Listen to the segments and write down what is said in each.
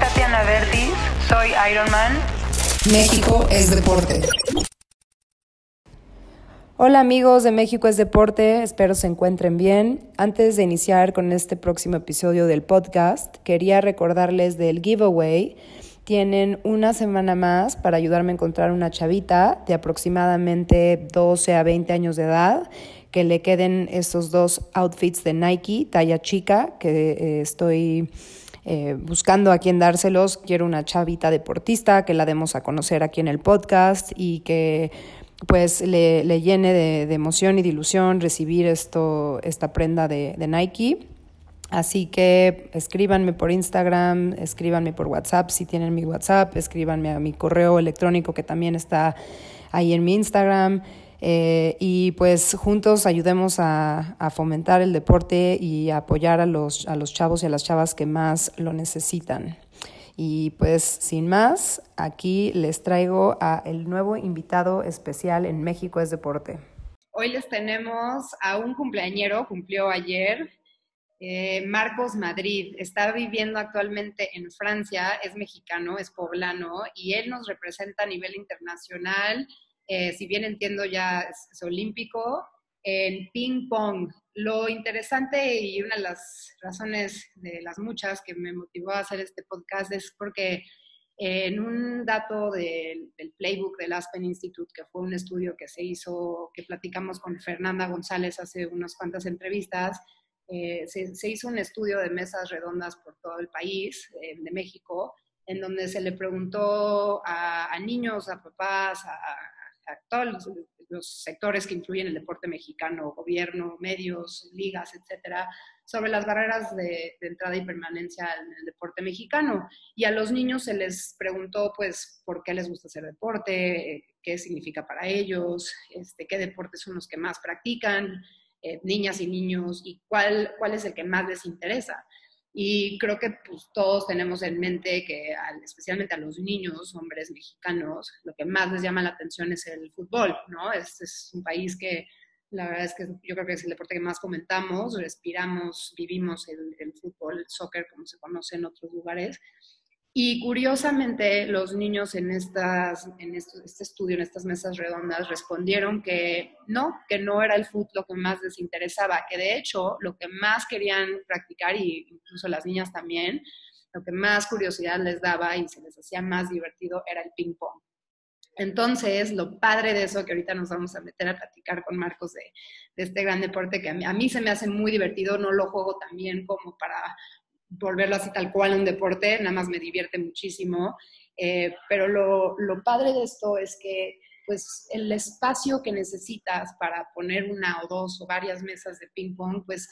Tatiana Verdi, soy Iron Man. México es deporte. Hola amigos de México es Deporte, espero se encuentren bien. Antes de iniciar con este próximo episodio del podcast, quería recordarles del giveaway. Tienen una semana más para ayudarme a encontrar una chavita de aproximadamente 12 a 20 años de edad que le queden estos dos outfits de Nike, talla chica, que eh, estoy eh, buscando a quién dárselos. Quiero una chavita deportista que la demos a conocer aquí en el podcast y que pues le, le llene de, emoción y de ilusión recibir esto, esta prenda de, de Nike. Así que escríbanme por Instagram, escríbanme por WhatsApp si tienen mi WhatsApp, escríbanme a mi correo electrónico que también está ahí en mi Instagram. Eh, y pues juntos ayudemos a, fomentar el deporte y apoyar a los, a los chavos y a las chavas que más lo necesitan. Y pues sin más, aquí les traigo a el nuevo invitado especial en México es Deporte. Hoy les tenemos a un cumpleañero, cumplió ayer, eh, Marcos Madrid. Está viviendo actualmente en Francia, es mexicano, es poblano y él nos representa a nivel internacional. Eh, si bien entiendo ya es, es olímpico, en ping pong. Lo interesante y una de las razones de las muchas que me motivó a hacer este podcast es porque en un dato del, del, Playbook del Aspen Institute, que fue un estudio que se hizo, que platicamos con Fernanda González hace unas cuantas entrevistas, eh, se, se, hizo un estudio de mesas redondas por todo el país eh, de México, en donde se le preguntó a, a niños, a papás, a, a todos los, los, sectores que incluyen el deporte mexicano, gobierno, medios, ligas, etcétera, sobre las barreras de, de, entrada y permanencia en el deporte mexicano. Y a los niños se les preguntó, pues, por qué les gusta hacer deporte, qué significa para ellos, este, qué deportes son los que más practican, eh, niñas y niños, y cuál, cuál es el que más les interesa. Y creo que pues, todos tenemos en mente que, al, especialmente a los niños, hombres mexicanos, lo que más les llama la atención es el fútbol, ¿no? Este es un país que la verdad es que yo creo que es el deporte que más comentamos, respiramos, vivimos el fútbol, el soccer, como se conoce en otros lugares. Y curiosamente, los niños en, estas, en este estudio, en estas mesas redondas, respondieron que no, que no era el fútbol lo que más les interesaba, que de hecho lo que más querían practicar, y incluso las niñas también, lo que más curiosidad les daba y se les hacía más divertido era el ping-pong. Entonces, lo padre de eso, que ahorita nos vamos a meter a platicar con Marcos de, de este gran deporte, que a mí, a mí, se me hace muy divertido, no lo juego tan bien como para volverlo así tal cual un deporte, nada más me divierte muchísimo. Eh, pero lo, lo, padre de esto es que pues el espacio que necesitas para poner una o dos o varias mesas de ping pong, pues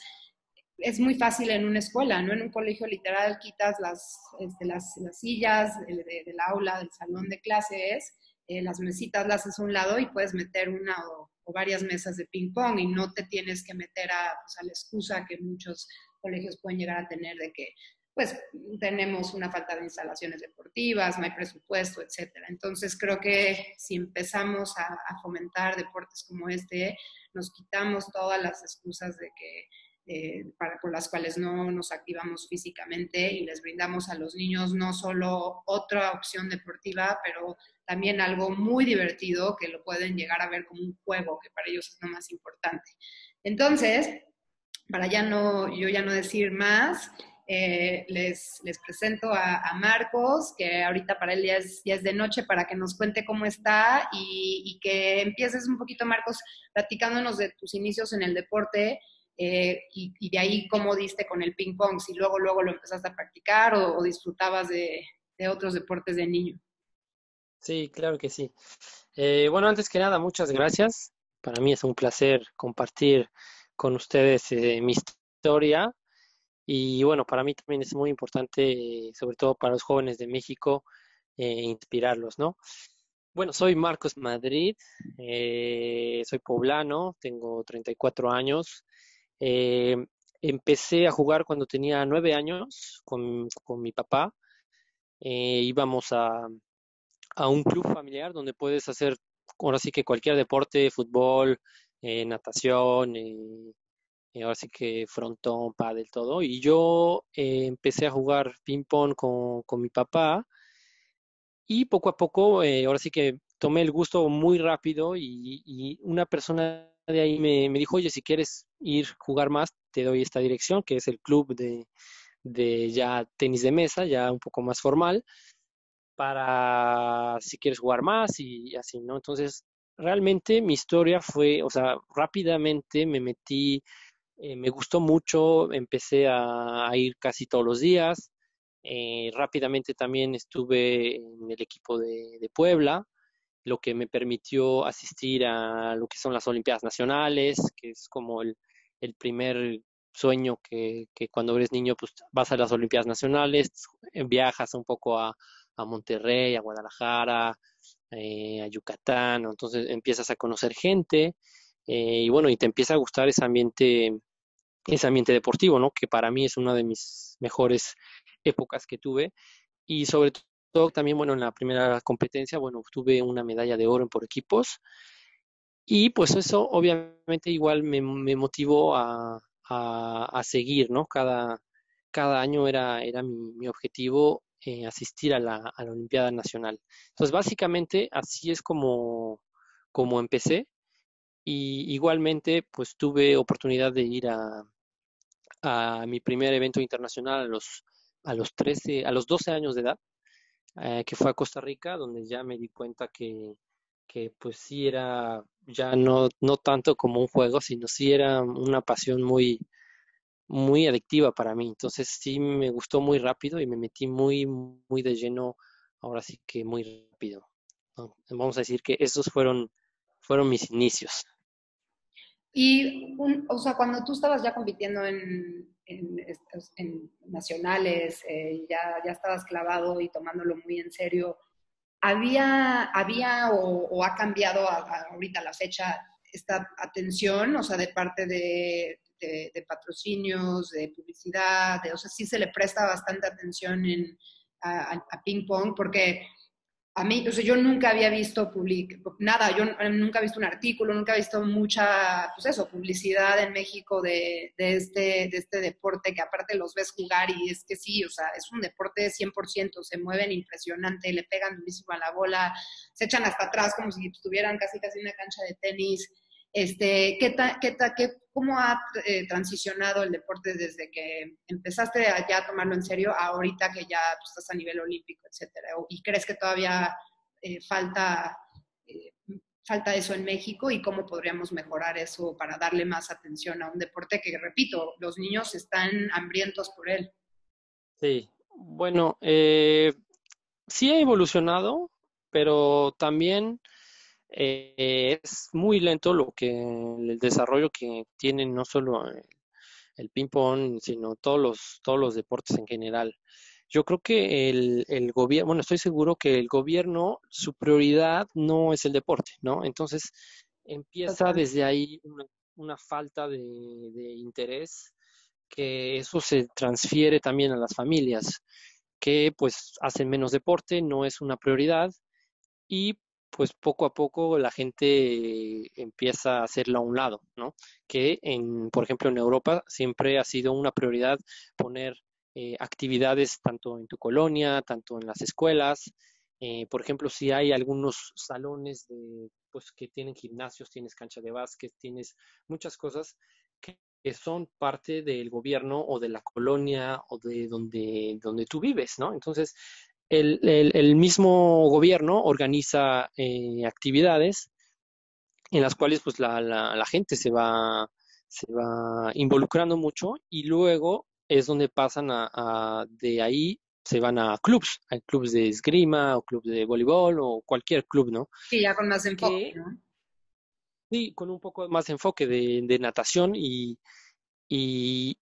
es muy fácil en una escuela, ¿no? En un colegio literal quitas las, este, las, las, sillas del de, de aula, del salón de clases, eh, las mesitas las haces a un lado y puedes meter una o, o varias mesas de ping pong y no te tienes que meter a, pues, a la excusa que muchos colegios pueden llegar a tener de que pues tenemos una falta de instalaciones deportivas, no hay presupuesto, etcétera. Entonces creo que si empezamos a, a, fomentar deportes como este, nos quitamos todas las excusas de que eh, para, por las cuales no nos activamos físicamente y les brindamos a los niños no solo otra opción deportiva, pero también algo muy divertido que lo pueden llegar a ver como un juego, que para ellos es lo más importante. Entonces, para ya no, yo ya no decir más, eh, les, les, presento a, a, Marcos, que ahorita para él ya es, ya es, de noche, para que nos cuente cómo está y, que empieces un poquito, Marcos, platicándonos de tus inicios en el deporte eh, y, de ahí cómo diste con el ping pong, si luego, luego lo empezaste a practicar o, o disfrutabas de, de, otros deportes de niño. Sí, claro que sí. Eh, bueno, antes que nada, muchas gracias. Para mí es un placer compartir con ustedes eh, mi historia. Y bueno, para mí también es muy importante, sobre todo para los jóvenes de México, eh, inspirarlos, ¿no? Bueno, soy Marcos Madrid, eh, soy poblano, tengo 34 años. empecé a jugar cuando tenía nueve años con, con mi papá. íbamos a, a un club familiar donde puedes hacer, ahora sí que cualquier deporte, fútbol, eh, natación, eh, eh, ahora sí que frontón, pádel, todo. Y yo eh, empecé a jugar ping-pong con, con, mi papá y poco a poco, ahora sí que tomé el gusto muy rápido y, una persona de ahí me, me, dijo, oye, si quieres ir jugar más, te doy esta dirección, que es el club de, de ya tenis de mesa, ya un poco más formal, para si quieres jugar más y así, ¿no? Entonces, realmente mi historia fue, o sea, rápidamente me metí eh, me gustó mucho, empecé a, ir casi todos los días. Eh, rápidamente también estuve en el equipo de, Puebla, lo que me permitió asistir a lo que son las Olimpiadas Nacionales, que es como el, primer sueño que, cuando eres niño pues vas a las Olimpiadas Nacionales, viajas un poco a, Monterrey, a Guadalajara, eh, a Yucatán, entonces empiezas a conocer gente y bueno, y te empieza a gustar ese ambiente ese ambiente deportivo, ¿no? Que para mí es una de mis mejores épocas que tuve. Y sobre todo también, bueno, en la primera competencia, bueno, tuve una medalla de oro por equipos. Y pues eso obviamente igual me, motivó a, seguir, ¿no? Cada, cada año era, era mi, objetivo eh, asistir a la, Olimpiada Nacional. Entonces, básicamente así es como, empecé. Y igualmente, pues tuve oportunidad de ir a, a mi primer evento internacional a los, a los, 13, a los 12 años de edad, eh, que fue a Costa Rica, donde ya me di cuenta que, que pues sí era ya no, no tanto como un juego, sino sí era una pasión muy, muy adictiva para mí. Entonces sí me gustó muy rápido y me metí muy, muy de lleno, ahora sí que muy rápido. Vamos a decir que esos fueron, fueron mis inicios. Y, o sea, cuando tú estabas ya compitiendo en, en, nacionales, eh, ya, ya estabas clavado y tomándolo muy en serio, ¿había, había o, ha cambiado ahorita la fecha esta atención, o sea, de parte de, de, patrocinios, de publicidad, de, o sea, sí se le presta bastante atención en, a, ping pong, porque a mí, o sea, yo nunca había visto public, nada, yo nunca he visto un artículo, nunca he visto mucha, pues eso, publicidad en México de, de, este, de este deporte, que aparte los ves jugar y es que sí, o sea, es un deporte 100%, se mueven impresionante, le pegan durísimo a la bola, se echan hasta atrás como si estuvieran casi casi en una cancha de tenis, este, ¿qué qué qué, ¿Cómo ha eh, transicionado el deporte desde que empezaste a ya tomarlo en serio a ahorita que ya pues, estás a nivel olímpico, etcétera? ¿Y crees que todavía eh, falta, eh, falta eso en México y cómo podríamos mejorar eso para darle más atención a un deporte que, repito, los niños están hambrientos por él? Sí, bueno, sí ha evolucionado, pero también eh, es muy lento lo que el desarrollo que tienen no solo el, ping-pong, sino todos los, todos los deportes en general. Yo creo que el, el gobierno, bueno, estoy seguro que el gobierno, su prioridad no es el deporte, ¿no? Entonces empieza desde ahí una, falta de, de interés que eso se transfiere también a las familias que pues hacen menos deporte, no es una prioridad y pues poco a poco la gente empieza a hacerlo a un lado, ¿no? Que, en, por ejemplo, en Europa siempre ha sido una prioridad poner eh, actividades tanto en tu colonia, tanto en las escuelas. Eh, por ejemplo, si hay algunos salones de, pues, que tienen gimnasios, tienes cancha de básquet, tienes muchas cosas que, son parte del gobierno o de la colonia o de donde, donde tú vives, ¿no? Entonces, el, el, mismo gobierno organiza eh, actividades en las cuales pues la, la, gente se va, se va involucrando mucho y luego es donde pasan a, de ahí se van a clubs, a clubs de esgrima o clubs de voleibol o cualquier club, ¿no? Sí, ya con más enfoque, ¿no? Sí, con un poco más enfoque de, de natación y, y,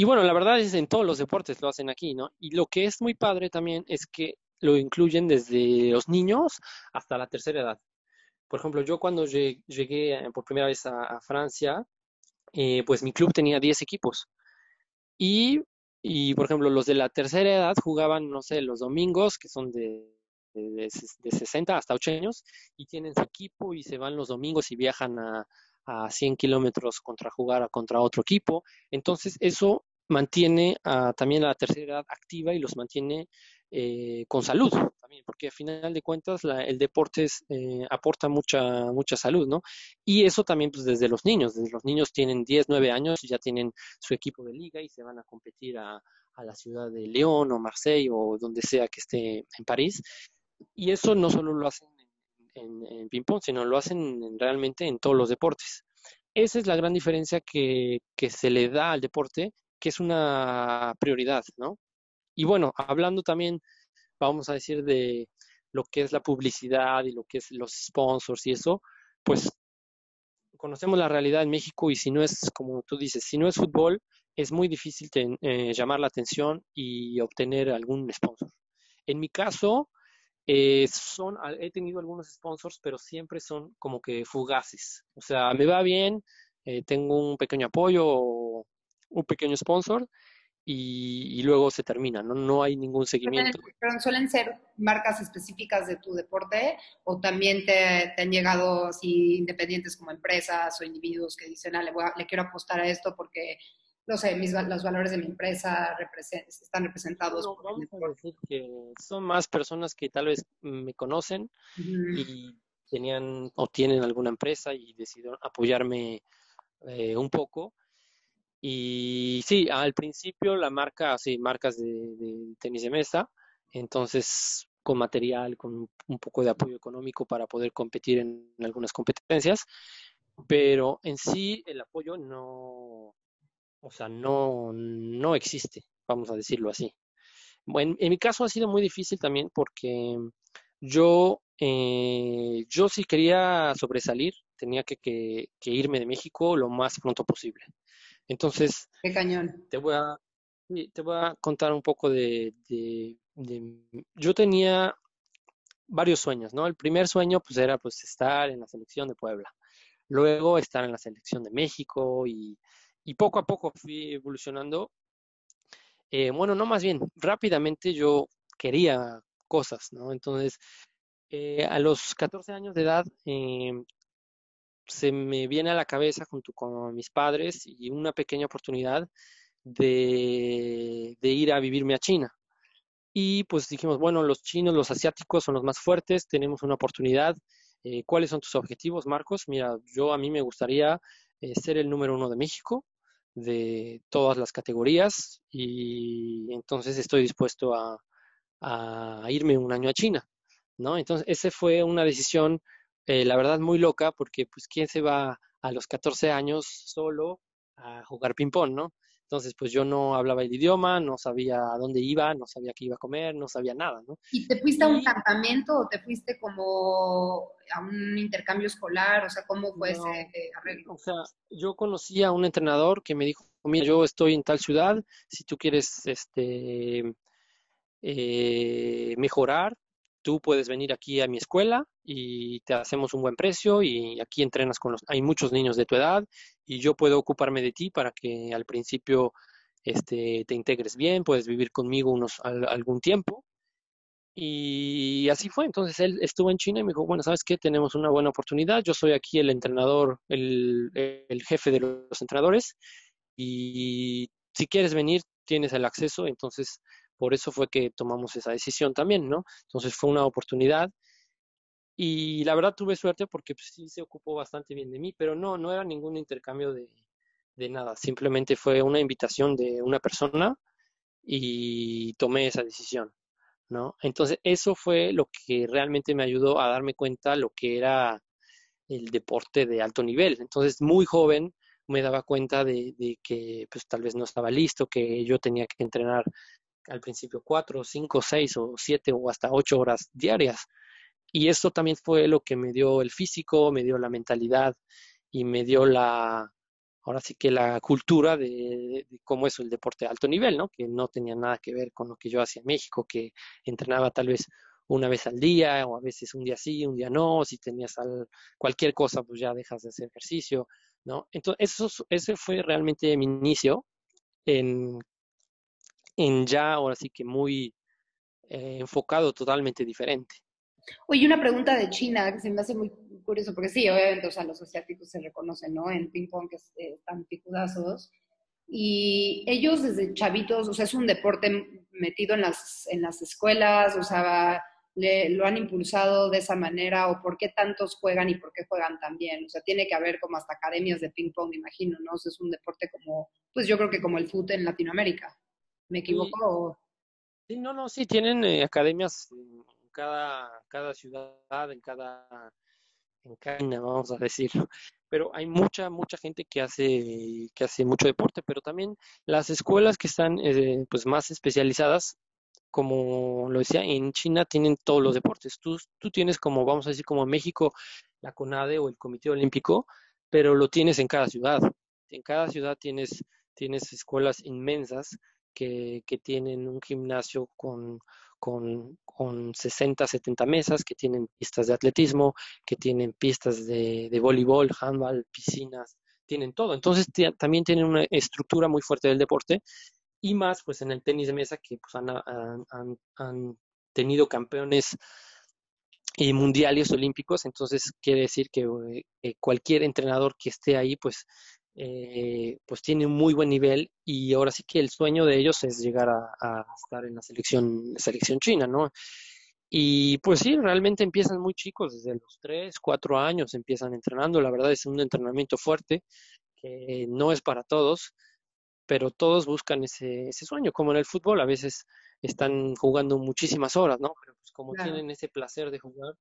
y bueno, la verdad es en todos los deportes lo hacen aquí, ¿no? Y lo que es muy padre también es que lo incluyen desde los niños hasta la tercera edad. Por ejemplo, yo cuando llegué eh, por primera vez a, Francia, eh, pues mi club tenía 10 equipos. Y, y, por ejemplo, los de la tercera edad jugaban, no sé, los domingos, que son de, de, 60 hasta 8 años, y tienen su equipo y se van los domingos y viajan a, a 100 kilómetros contra jugar contra otro equipo. Entonces, eso mantiene también a la tercera edad activa y los mantiene eh, con salud también, porque al final de cuentas el deporte eh, aporta mucha, mucha salud, ¿no? Y eso también pues desde los niños, desde los niños tienen 10, 9 años y ya tienen su equipo de liga y se van a competir a, la ciudad de León o Marseille o donde sea que esté en París. Y eso no solo lo hacen en, en ping-pong, sino lo hacen realmente en todos los deportes. Esa es la gran diferencia que, que se le da al deporte, que es una prioridad, ¿no? Y bueno, hablando también, vamos a decir, de lo que es la publicidad y lo que es los sponsors y eso, pues conocemos la realidad en México y si no es, como tú dices, si no es fútbol, es muy difícil eh, llamar la atención y obtener algún sponsor. En mi caso, eh, son, he tenido algunos sponsors, pero siempre son como que fugaces. O sea, me va bien, eh, tengo un pequeño apoyo un pequeño sponsor y, luego se termina, ¿no? No hay ningún seguimiento. Pero suelen ser marcas específicas de tu deporte o también te, han llegado así independientes como empresas o individuos que dicen, ah, le, le quiero apostar a esto porque, no sé, mis, los valores de mi empresa están representados. No, vamos a decir que son más personas que tal vez me conocen y tenían o tienen alguna empresa y decidieron apoyarme eh, un poco y sí, al principio la marca, sí, marcas de, tenis de mesa, entonces con material, con un poco de apoyo económico para poder competir en, algunas competencias, pero en sí el apoyo no, o sea, no, no existe, vamos a decirlo así. Bueno, en mi caso ha sido muy difícil también porque yo, eh, yo si quería sobresalir, tenía que, que irme de México lo más pronto posible. Entonces, Qué cañón. Te voy a, te voy a contar un poco de, Yo tenía varios sueños, ¿no? El primer sueño pues era pues estar en la selección de Puebla, luego estar en la selección de México y, poco a poco fui evolucionando. Eh, bueno, no más bien, rápidamente yo quería cosas, ¿no? Entonces, eh, a los 14 años de edad eh, se me viene a la cabeza junto con mis padres y una pequeña oportunidad de, ir a vivirme a China. Y pues dijimos, bueno, los chinos, los asiáticos son los más fuertes, tenemos una oportunidad. Eh, ¿Cuáles son tus objetivos, Marcos? Mira, yo a mí me gustaría eh, ser el número uno de México, de todas las categorías, y entonces estoy dispuesto a, a irme un año a China, ¿no? Entonces, esa fue una decisión eh, la verdad muy loca, porque pues quién se va a los 14 años solo a jugar ping-pong, ¿no? Entonces, pues yo no hablaba el idioma, no sabía a dónde iba, no sabía qué iba a comer, no sabía nada, ¿no? ¿Y te fuiste a un campamento o te fuiste como a un intercambio escolar? O sea, ¿cómo fue ese eh, arreglo? O sea, yo conocí a un entrenador que me dijo, mira, yo estoy en tal ciudad, si tú quieres este, eh, mejorar, tú puedes venir aquí a mi escuela y te hacemos un buen precio y aquí entrenas con los, hay muchos niños de tu edad y yo puedo ocuparme de ti para que al principio este, te integres bien, puedes vivir conmigo unos, algún tiempo. Y así fue, entonces él estuvo en China y me dijo, bueno, ¿sabes qué? Tenemos una buena oportunidad, yo soy aquí el entrenador, el, el jefe de los entrenadores y si quieres venir, tienes el acceso, entonces por eso fue que tomamos esa decisión también, ¿no? Entonces fue una oportunidad y la verdad tuve suerte porque pues, sí se ocupó bastante bien de mí, pero no, no era ningún intercambio de, nada, simplemente fue una invitación de una persona y tomé esa decisión, ¿no? Entonces eso fue lo que realmente me ayudó a darme cuenta lo que era el deporte de alto nivel. Entonces muy joven me daba cuenta de, de que pues tal vez no estaba listo, que yo tenía que entrenar al principio cuatro, cinco, seis o siete o hasta ocho horas diarias. Y esto también fue lo que me dio el físico, me dio la mentalidad y me dio la, ahora sí que la cultura de, cómo es el deporte de alto nivel, ¿no? Que no tenía nada que ver con lo que yo hacía en México, que entrenaba tal vez una vez al día o a veces un día sí, un día no, si tenías cualquier cosa, pues ya dejas de hacer ejercicio, ¿no? Entonces, eso, ese fue realmente mi inicio en en ya ahora sí que muy eh, enfocado totalmente diferente. Oye, una pregunta de China que se me hace muy curioso, porque sí, obviamente, o sea, los asiáticos se reconocen, ¿no? En ping pong que eh, están picudazos. Y ellos desde chavitos, o sea, es un deporte metido en las, en las escuelas, o sea, lo han impulsado de esa manera o por qué tantos juegan y por qué juegan tan bien. O sea, tiene que haber como hasta academias de ping pong, me imagino, ¿no? O sea, es un deporte como, pues yo creo que como el fútbol en Latinoamérica. ¿Me equivoco? Sí, no, no, sí, tienen eh, academias en cada, cada ciudad, en cada, en cada, vamos a decirlo. Pero hay mucha, mucha gente que hace, que hace mucho deporte, pero también las escuelas que están eh, pues más especializadas como lo decía, en China tienen todos los deportes. Tú, tú tienes como, vamos a decir, como en México, la CONADE o el Comité Olímpico, pero lo tienes en cada ciudad. En cada ciudad tienes, tienes escuelas inmensas que, que tienen un gimnasio con, con, con 60, 70 mesas, que tienen pistas de atletismo, que tienen pistas de, voleibol, handball, piscinas, tienen todo. Entonces también tienen una estructura muy fuerte del deporte y más pues en el tenis de mesa que pues, han, tenido campeones y mundiales olímpicos, entonces quiere decir que eh, cualquier entrenador que esté ahí pues eh, pues tiene un muy buen nivel y ahora sí que el sueño de ellos es llegar a, estar en la selección, selección china, ¿no? Y pues sí, realmente empiezan muy chicos, desde los 3, 4 años empiezan entrenando, la verdad es un entrenamiento fuerte que no es para todos, pero todos buscan ese, ese sueño, como en el fútbol, a veces están jugando muchísimas horas, ¿no? Pero pues como tienen ese placer de jugar,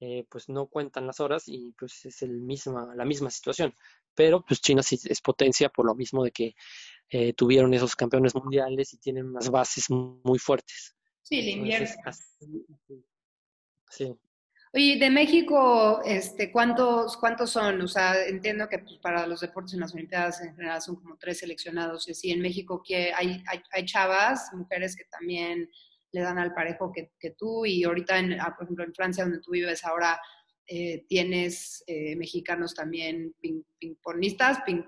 eh, pues no cuentan las horas y pues es el misma, la misma situación. Pero pues China sí es potencia por lo mismo de que eh, tuvieron esos campeones mundiales y tienen unas bases muy fuertes. Sí, le invierten. Sí. Oye, de México, este, ¿cuántos, ¿cuántos son? O sea, entiendo que pues, para los deportes en las Olimpiadas en general son como tres seleccionados. Y así, en México que hay, hay, chavas, mujeres que también le dan al parejo que, tú. Y ahorita, en, ah, por ejemplo, en Francia, donde tú vives ahora, eh, tienes eh, mexicanos también ping, pingponistas, ping,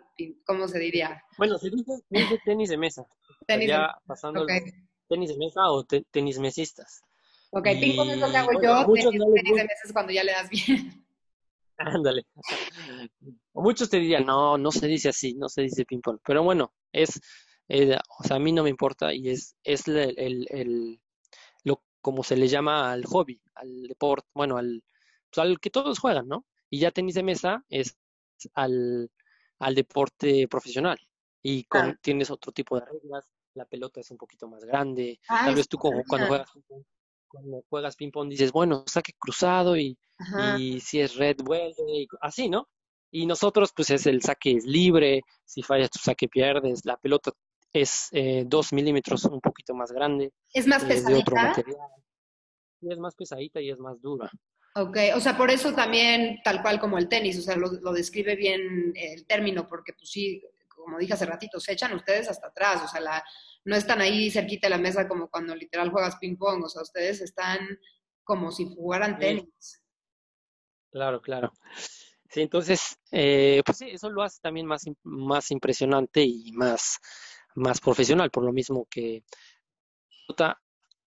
¿cómo se diría? Bueno, se dice, tenis de mesa. Tenis ya pasando tenis de mesa o tenis mesistas. Ok, ping-pong es lo que hago yo, tenis, de meses cuando ya le das bien. Ándale. Muchos te dirían, no, no se dice así, no se dice ping-pong. Pero bueno, es, eh, o sea, a mí no me importa y es, es el, el, el, como se le llama al hobby, al deporte, bueno, al, pues al que todos juegan, ¿no? Y ya tenis de mesa es al, al deporte profesional y con, tienes otro tipo de reglas, la pelota es un poquito más grande, tal vez tú como cuando juegas cuando juegas ping-pong dices, bueno, saque cruzado y, y si es red vuelve, y así, ¿no? Y nosotros, pues es el saque es libre, si fallas tu saque pierdes, la pelota es eh, dos milímetros un poquito más grande. ¿Es más pesadita? De otro material. es más pesadita y es más dura. Ok, o sea, por eso también, tal cual como el tenis, o sea, lo, lo describe bien el término, porque pues sí, como dije hace ratito, se echan ustedes hasta atrás, o sea, la, no están ahí cerquita de la mesa como cuando literal juegas ping pong, o sea, ustedes están como si jugaran tenis. Claro, claro. Sí, entonces, eh, pues sí, eso lo hace también más, más impresionante y más, más profesional, por lo mismo que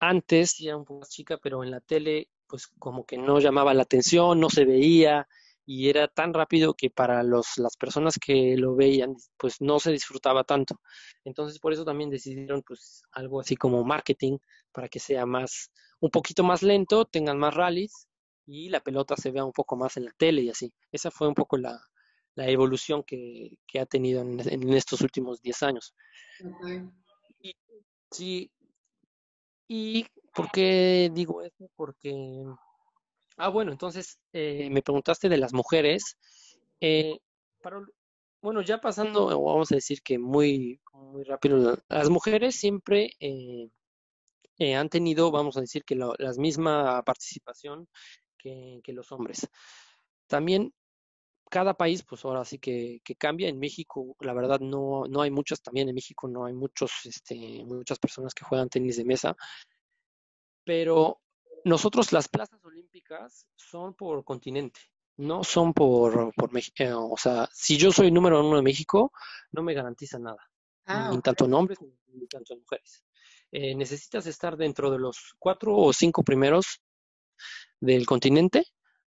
antes ya un poco más chica, pero en la tele, pues como que no llamaba la atención, no se veía, y era tan rápido que para los, las personas que lo veían, pues no se disfrutaba tanto. Entonces, por eso también decidieron, pues, algo así como marketing, para que sea más, un poquito más lento, tengan más rallies y la pelota se vea un poco más en la tele y así. Esa fue un poco la, la evolución que, que, ha tenido en, en, estos últimos 10 años. Y, sí, ¿y por qué digo esto? Porque Ah, bueno, entonces eh, me preguntaste de las mujeres. Eh, bueno, ya pasando, vamos a decir que muy, muy rápido, las mujeres siempre eh, han tenido, vamos a decir que la misma participación que, los hombres. También cada país, pues ahora sí que, que, cambia. En México, la verdad, no, no hay muchas, también en México no hay muchos, este, muchas personas que juegan tenis de mesa, pero nosotros las plazas olímpicas son por continente, no son por, por México. Eh, o sea, si yo soy número uno de México, no me garantiza nada, ah, ni tanto en hombres ni tanto en mujeres. Eh, necesitas estar dentro de los cuatro o cinco primeros del continente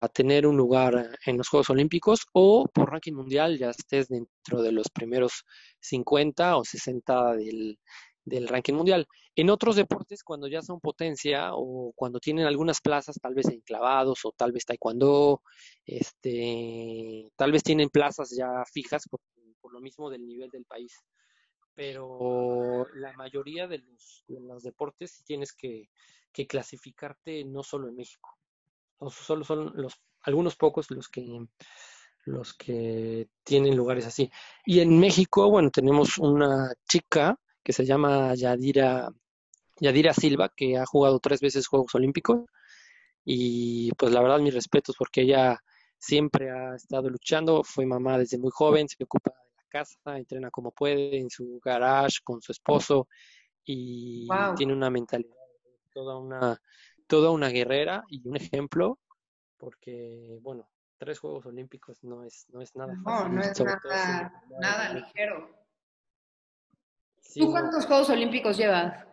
tener un lugar en los Juegos Olímpicos o por ranking mundial ya estés dentro de los primeros 50 o 60 del, del ranking mundial. En otros deportes, cuando ya son potencia o cuando tienen algunas plazas, tal vez en clavados o tal vez taekwondo, este, tal vez tienen plazas ya fijas por, lo mismo del nivel del país. Pero la mayoría de los, de los deportes tienes que, que, clasificarte no solo en México. Solo son los, algunos pocos los que los que tienen lugares así. Y en México, bueno, tenemos una chica que se llama Yadira, Yadira Silva, que ha jugado tres veces Juegos Olímpicos. Y pues la verdad, mis respetos, porque ella siempre ha estado luchando, fue mamá desde muy joven, se ocupa de la casa, entrena como puede en su garage con su esposo y tiene una mentalidad, toda una, toda una guerrera y un ejemplo, porque bueno, tres Juegos Olímpicos no es, no es nada fácil. No, no es nada, nada ligero. ¿Tú cuántos Juegos Olímpicos llevas?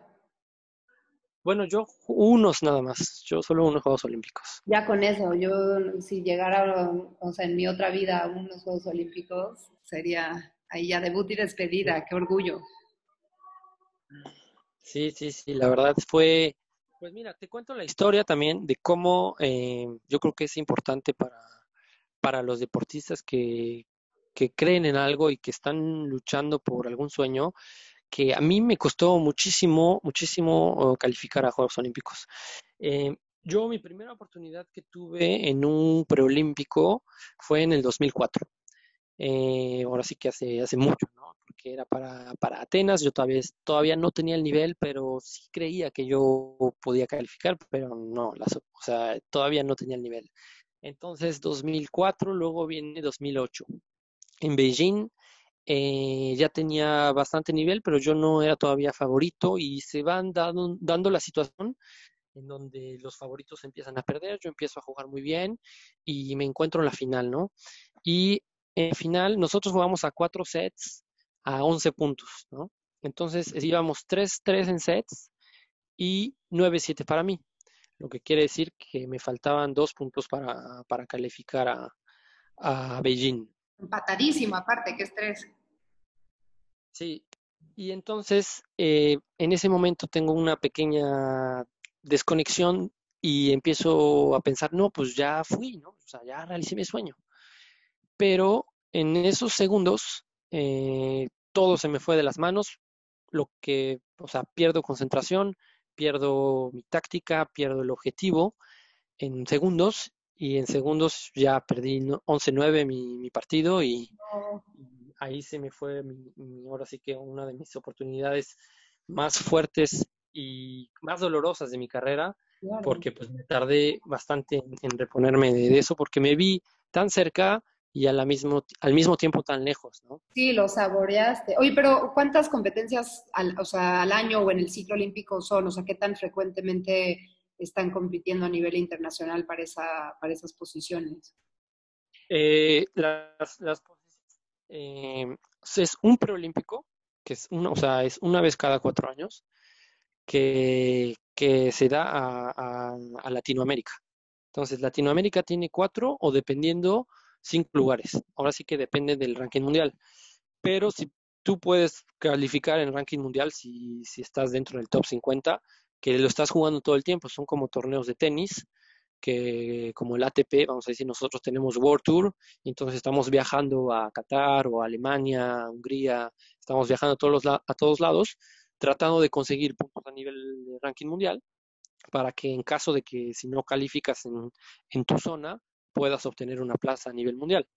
Bueno, yo unos nada más, yo solo unos Juegos Olímpicos. Ya con eso, yo si llegara, o sea, en mi otra vida a unos Juegos Olímpicos, sería ahí ya debut y despedida, qué orgullo. Sí, sí, sí, la verdad fue, pues mira, te cuento la historia también de cómo eh, yo creo que es importante para, para los deportistas que, que creen en algo y que están luchando por algún sueño, que a mí me costó muchísimo, muchísimo oh, calificar a Juegos Olímpicos. Eh, yo mi primera oportunidad que tuve en un preolímpico fue en el 2004. Eh, ahora sí que hace, hace mucho, era para, para Atenas, yo todavía, todavía no tenía el nivel, pero sí creía que yo podía calificar, pero no, o sea, todavía no tenía el nivel. Entonces, 2004, luego viene 2008. En Beijing eh, ya tenía bastante nivel, pero yo no era todavía favorito y se van dando, dando la situación en donde los favoritos empiezan a perder, yo empiezo a jugar muy bien y me encuentro en la final, ¿no? Y en final nosotros jugamos a cuatro sets a 11 puntos, ¿no? Entonces íbamos 3-3 en sets y 9-7 para mí, lo que quiere decir que me faltaban dos puntos para, para calificar a, a Beijing. Empatadísimo, aparte, qué estrés. Sí, y entonces eh, en ese momento tengo una pequeña desconexión y empiezo a pensar, no, pues ya fui, ¿no? O sea, ya realicé mi sueño. Pero en esos segundos eh, todo se me fue de las manos, lo que, o sea, pierdo concentración, pierdo mi táctica, pierdo el objetivo en segundos y en segundos ya perdí 11-9 mi, mi partido y, ahí se me fue mi, ahora sí que una de mis oportunidades más fuertes y más dolorosas de mi carrera, porque pues me tardé bastante en, reponerme de, eso, porque me vi tan cerca y a la mismo, al mismo tiempo tan lejos, ¿no? Sí, lo saboreaste. Oye, pero ¿cuántas competencias al, o sea, al año o en el ciclo olímpico son? O sea, ¿qué tan frecuentemente están compitiendo a nivel internacional para, esa, para esas posiciones? Eh, las, las eh, es un preolímpico, que es una, o sea, es una vez cada cuatro años, que, que se da a, a, Latinoamérica. Entonces, Latinoamérica tiene cuatro o dependiendo cinco lugares. Ahora sí que depende del ranking mundial. Pero si tú puedes calificar en ranking mundial si, si estás dentro del top 50, que lo estás jugando todo el tiempo, son como torneos de tenis, que como el ATP, vamos a decir, nosotros tenemos World Tour, entonces estamos viajando a Qatar o Alemania, Hungría, estamos viajando a todos, a todos lados, tratando de conseguir puntos a nivel de ranking mundial, para que en caso de que si no calificas en, en tu zona, puedas obtener una plaza a nivel mundial.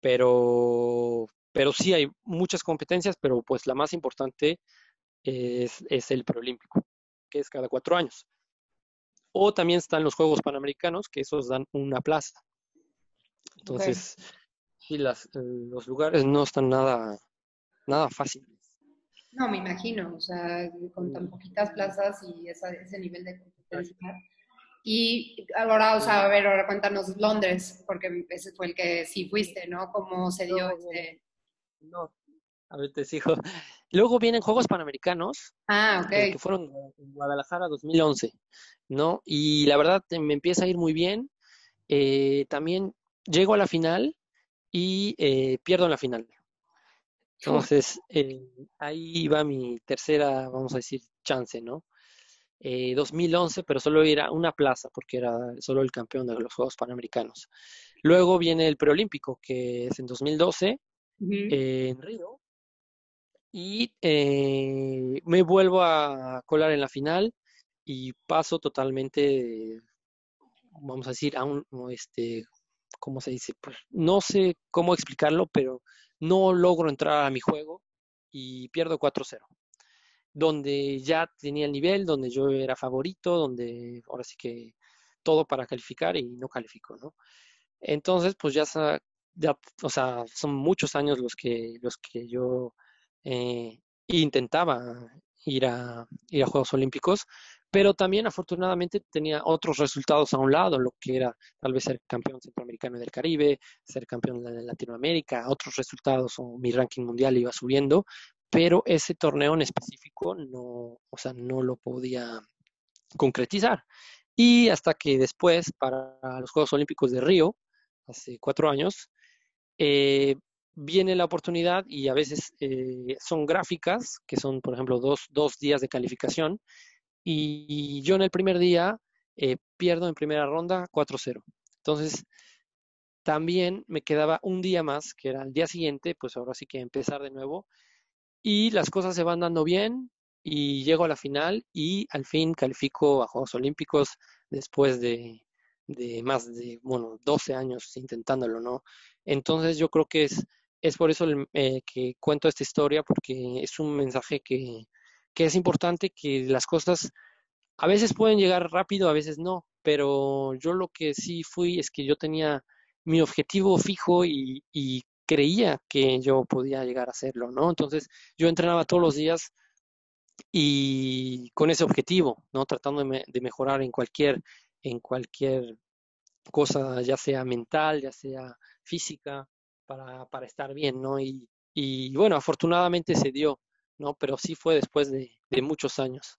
Pero, pero sí hay muchas competencias, pero pues la más importante es, es el preolímpico, que es cada cuatro años. O también están los Juegos Panamericanos, que esos dan una plaza. Entonces, sí, las, los lugares no están nada, nada fáciles. No, me imagino, o sea, con tan poquitas plazas y ese nivel de competencia. Y ahora, o sea, a ver, ahora cuéntanos Londres, porque ese fue el que sí fuiste, ¿no? ¿Cómo se dio no, este...? No, a ver, te sigo. Luego vienen Juegos Panamericanos. Ah, ok. que fueron en Guadalajara 2011. ¿no? Y la verdad me empieza a ir muy bien eh, también llego a la final y eh, pierdo en la final. Entonces, eh, ahí va mi tercera, vamos a decir, chance, ¿no? 2011, pero solo era una plaza, porque era solo el campeón de los Juegos Panamericanos. Luego viene el preolímpico, que es en 2012, en Río, y me vuelvo a colar en la final y paso totalmente, vamos a decir, a un, este, ¿cómo se dice? Pues no sé cómo explicarlo, pero no logro entrar a mi juego y pierdo 4-0. Donde ya tenía el nivel, donde yo era favorito, donde ahora sí que todo para calificar y no califico, ¿no? Entonces, pues ya, ya o sea, son muchos años los que, los que yo eh, intentaba ir a, ir a Juegos Olímpicos, pero también afortunadamente tenía otros resultados a un lado, lo que era tal vez ser campeón centroamericano del Caribe, ser campeón de Latinoamérica, otros resultados o mi ranking mundial iba subiendo, pero ese torneo en específico no, o sea, no lo podía concretizar. Y hasta que después, para los Juegos Olímpicos de Río, hace cuatro años, eh, viene la oportunidad y a veces eh, son gráficas, que son, por ejemplo, dos, dos días de calificación, y yo en el primer día eh, pierdo en primera ronda 4-0. Entonces, también me quedaba un día más, que era el día siguiente, pues ahora sí que empezar de nuevo. Y las cosas se van dando bien y llego a la final y al fin califico a Juegos Olímpicos después de, más de, bueno, 12 años intentándolo, ¿no? Entonces yo creo que es, es por eso eh, que cuento esta historia, porque es un mensaje que, que es importante que las cosas a veces pueden llegar rápido, a veces no, pero yo lo que sí fui es que yo tenía mi objetivo fijo y, creía que yo podía llegar a hacerlo, ¿no? Entonces yo entrenaba todos los días y con ese objetivo, ¿no? Tratando de, de mejorar en cualquier, en cualquier cosa, ya sea mental, ya sea física, para, estar bien, ¿no? Y, y bueno, afortunadamente se dio. ¿no? Pero sí fue después de, muchos años.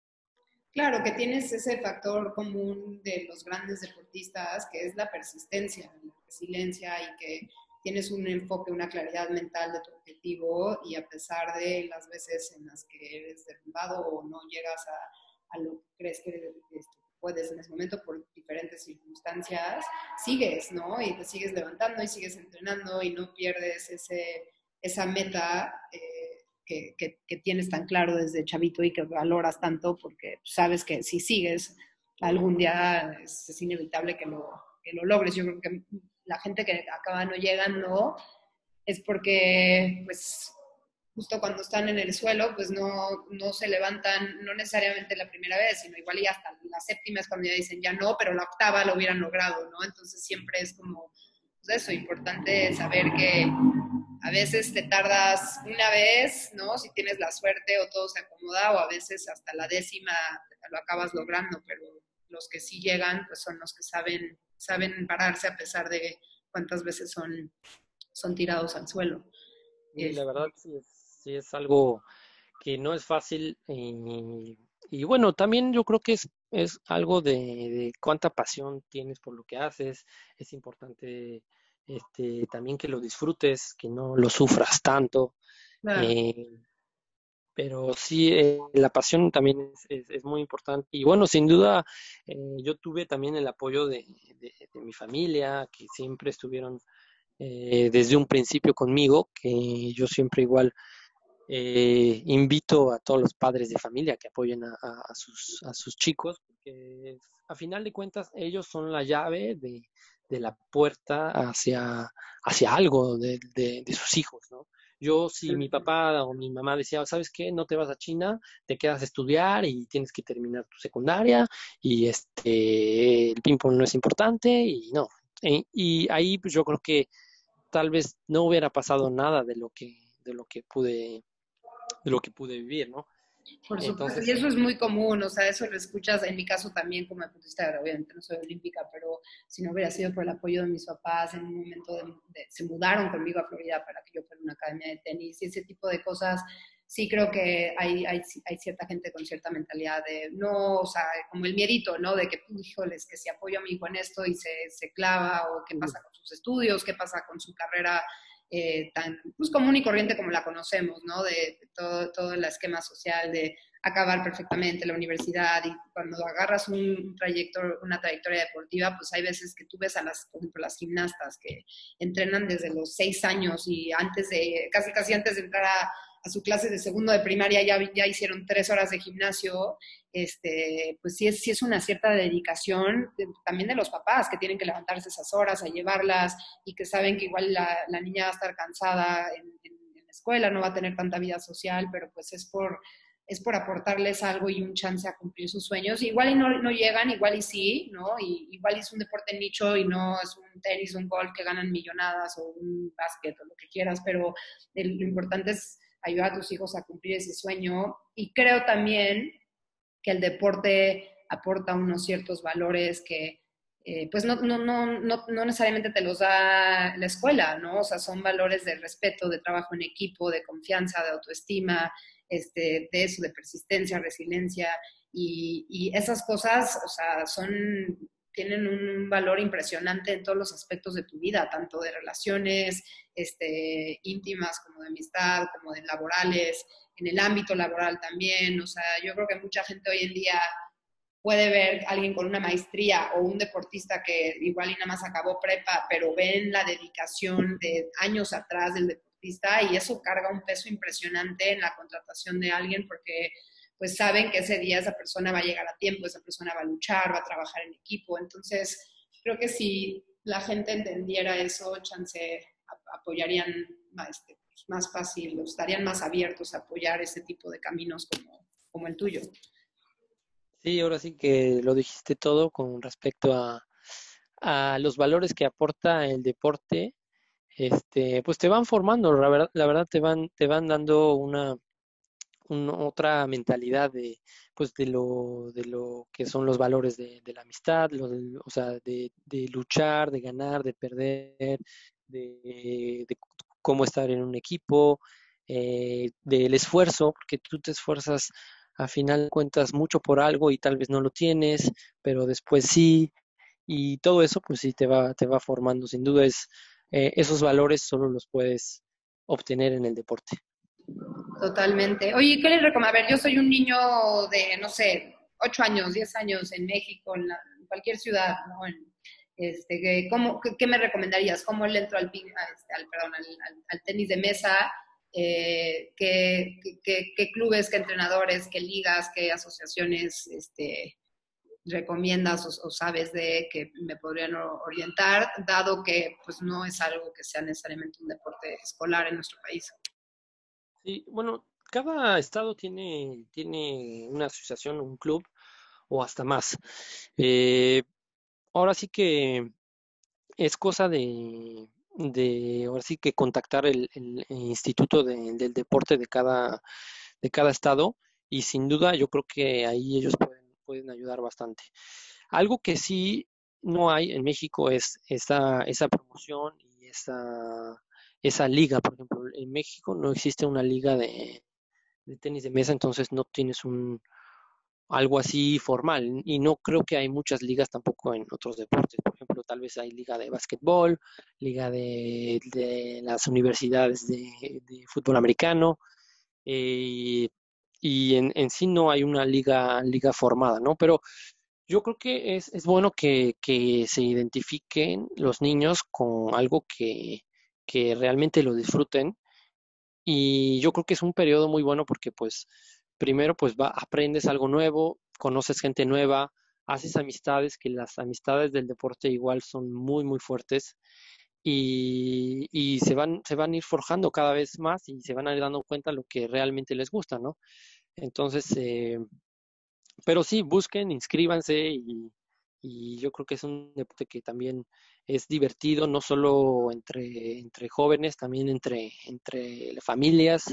Claro, que tienes ese factor común de los grandes deportistas, que es la persistencia, la resiliencia y que tienes un enfoque, una claridad mental de tu objetivo y a pesar de las veces en las que eres derrumbado o no llegas a, lo que crees que puedes en ese momento por diferentes circunstancias, sigues, ¿no? Y te sigues levantando y sigues entrenando y no pierdes ese, esa meta. Eh, que, tienes tan claro desde chavito y que valoras tanto porque sabes que si sigues algún día es, inevitable que lo, que lo logres. Yo creo que la gente que acaba no llegando es porque, pues, justo cuando están en el suelo, pues no, no se levantan, no necesariamente la primera vez, sino igual y hasta la séptima es cuando ya dicen ya no, pero la octava lo hubieran logrado, ¿no? Entonces siempre es como, pues eso, importante saber que a veces te tardas una vez, ¿no? Si tienes la suerte o todo se acomoda, o a veces hasta la décima lo acabas logrando, pero los que sí llegan, pues son los que saben, saben pararse a pesar de cuántas veces son, son tirados al suelo. Y la verdad sí es, sí es algo que no es fácil y, y bueno, también yo creo que es, es algo de, de, cuánta pasión tienes por lo que haces. Es importante este, también que lo disfrutes, que no lo sufras tanto. Eh, pero sí, eh, la pasión también es, muy importante. Y bueno, sin duda, eh, yo tuve también el apoyo de, mi familia, que siempre estuvieron desde un principio conmigo, que yo siempre igual invito a todos los padres de familia que apoyen a, sus, a sus chicos, porque a final de cuentas ellos son la llave de, de la puerta hacia, hacia algo de, de, sus hijos, ¿no? Yo, si mi papá o mi mamá decía, ¿sabes qué? No te vas a China, te quedas a estudiar y tienes que terminar tu secundaria y este, el ping-pong no es importante y no. E, y ahí pues, yo creo que tal vez no hubiera pasado nada de lo que, de lo que pude, de lo que pude vivir, ¿no? Por supuesto, y eso es muy común, o sea, eso lo escuchas, en mi caso también como deportista, obviamente no soy olímpica, pero si no hubiera sido por el apoyo de mis papás, en un momento se mudaron conmigo a Florida para que yo fuera una academia de tenis y ese tipo de cosas, sí creo que hay, hay, hay, cierta gente con cierta mentalidad de, no, o sea, como el miedito, ¿no? De que, híjoles, que si apoyo a mi hijo en esto y se, se clava, o qué pasa con sus estudios, qué pasa con su carrera eh, tan pues, común y corriente como la conocemos, ¿no? De, todo, todo el esquema social de acabar perfectamente la universidad y cuando agarras un una trayectoria deportiva, pues hay veces que tú ves a las, por ejemplo, las gimnastas que entrenan desde los seis años y antes de, casi casi antes de entrar a, a su clase de segundo de primaria ya, ya hicieron tres horas de gimnasio, este, pues sí es, sí es una cierta dedicación también de los papás que tienen que levantarse esas horas a llevarlas y que saben que igual la, la niña va a estar cansada en, la escuela, no va a tener tanta vida social, pero pues es por, es por aportarles algo y un chance a cumplir sus sueños. Igual y no, no llegan, igual y sí, ¿no? Y, igual es un deporte nicho y no es un tenis, un golf que ganan millonadas o un básquet o lo que quieras, pero lo importante es ayudar a tus hijos a cumplir ese sueño. Y creo también que el deporte aporta unos ciertos valores que eh, pues no, no, no, no, necesariamente te los da la escuela, ¿no? O sea, son valores de respeto, de trabajo en equipo, de confianza, de autoestima, este, de eso, de persistencia, resiliencia. Y, y esas cosas, o sea, son tienen un valor impresionante en todos los aspectos de tu vida, tanto de relaciones este, íntimas como de amistad, como de laborales, en el ámbito laboral también. O sea, yo creo que mucha gente hoy en día puede ver a alguien con una maestría o un deportista que igual y nada más acabó prepa, pero ven la dedicación de años atrás del deportista y eso carga un peso impresionante en la contratación de alguien porque pues saben que ese día esa persona va a llegar a tiempo, esa persona va a luchar, va a trabajar en equipo. Entonces, creo que si la gente entendiera eso, chance apoyarían este, pues, más fácil, estarían más abiertos a apoyar ese tipo de caminos como, como el tuyo. Sí, ahora sí que lo dijiste todo con respecto a, a los valores que aporta el deporte, este, pues te van formando, la verdad, la verdad te van, te van dando una, otra mentalidad de, pues de lo, de lo que son los valores de, la amistad, o sea, de, luchar, de ganar, de perder, de, cómo estar en un equipo, eh, del esfuerzo, porque tú te esfuerzas a final cuentas mucho por algo y tal vez no lo tienes, pero después sí, y todo eso pues sí te va, te va formando, sin duda es, eh, esos valores solo los puedes obtener en el deporte. Totalmente. Oye, ¿qué les recomiendo? A ver, yo soy un niño de, no sé, 8 años, 10 años en México, en, cualquier ciudad, ¿no? este, ¿cómo, qué, me recomendarías? ¿Cómo le entro al, este, al, perdón, al, tenis de mesa? Eh, ¿qué, qué, clubes, qué entrenadores, qué ligas, qué asociaciones este, recomiendas o, o, sabes de que me podrían orientar, dado que pues, no es algo que sea necesariamente un deporte escolar en nuestro país? Sí, bueno, cada estado tiene, tiene una asociación, un club o hasta más. Eh, ahora sí que es cosa de, de ahora sí que contactar el, el instituto del deporte de cada, de cada estado y sin duda yo creo que ahí ellos pueden, pueden ayudar bastante. Algo que sí no hay en México es esa, esa promoción y esa esa liga, por ejemplo, en México no existe una liga de, tenis de mesa, entonces no tienes un algo así formal y no creo que hay muchas ligas tampoco en otros deportes. Por ejemplo, tal vez hay liga de básquetbol, liga de, las universidades de, fútbol americano eh, y en, en, sí no hay una liga, liga formada, ¿no? Pero yo creo que es, es bueno que, que se identifiquen los niños con algo que, que realmente lo disfruten. Y yo creo que es un periodo muy bueno porque pues primero pues va, aprendes algo nuevo, conoces gente nueva, haces amistades, que las amistades del deporte igual son muy, muy fuertes y, y se, van, se van a ir forjando cada vez más y se van a ir dando cuenta lo que realmente les gusta, ¿no? Entonces, eh, pero sí, busquen, inscríbanse y, y yo creo que es un deporte que también es divertido, no solo entre, entre jóvenes, también entre, entre familias.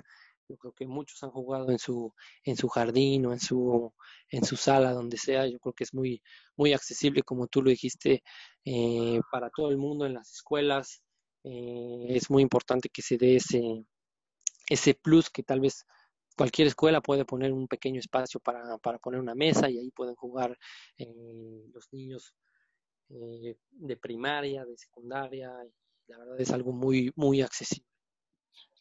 Yo creo que muchos han jugado en su, en su jardín o en su, en su sala, donde sea. Yo creo que es muy, muy accesible, como tú lo dijiste, eh, para todo el mundo en las escuelas. Eh, es muy importante que se dé ese, ese plus que tal vez cualquier escuela puede poner un pequeño espacio para, para poner una mesa y ahí pueden jugar eh, los niños eh, de primaria, de secundaria, y la verdad es algo muy, muy accesible.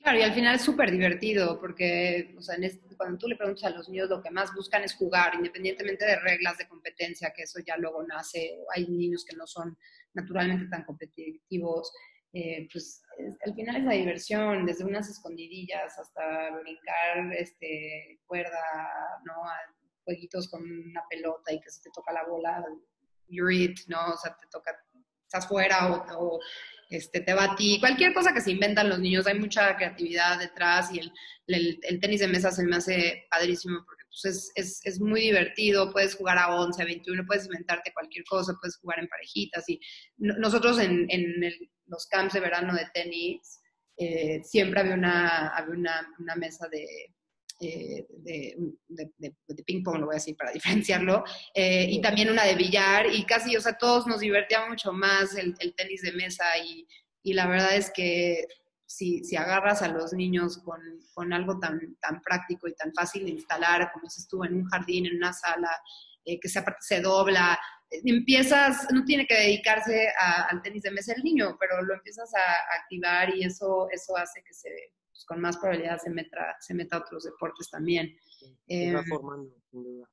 Claro, y al final es súper divertido porque o sea, cuando tú le preguntas a los niños lo que más buscan es jugar, independientemente de reglas de competencia, que eso ya luego nace, hay niños que no son naturalmente tan competitivos, eh, pues al final es la diversión, desde unas escondidillas hasta brincar este, cuerda, ¿no? jueguitos con una pelota y que se te toca la bola, you're it, ¿no? O sea, te toca, estás fuera o, este, te ti, cualquier cosa que se inventan los niños, hay mucha creatividad detrás y el, el, tenis de mesa se me hace padrísimo porque pues, es, es, muy divertido, puedes jugar a 11, a 21, puedes inventarte cualquier cosa, puedes jugar en parejitas y nosotros en, en los camps de verano de tenis eh, siempre había una, había una, una mesa de, eh, de, de, ping pong, lo voy a decir para diferenciarlo, eh, y también una de billar, y casi, o sea, todos nos divertíamos mucho más el, tenis de mesa, y, y, la verdad es que si, si agarras a los niños con, con, algo tan, tan práctico y tan fácil de instalar, como si estuvo en un jardín, en una sala, eh, que se, se dobla, empiezas, no tiene que dedicarse al tenis de mesa el niño, pero lo empiezas a activar y eso, eso hace que se, pues, con más probabilidad se meta, se meta a otros deportes también. Eh, formando, sin duda.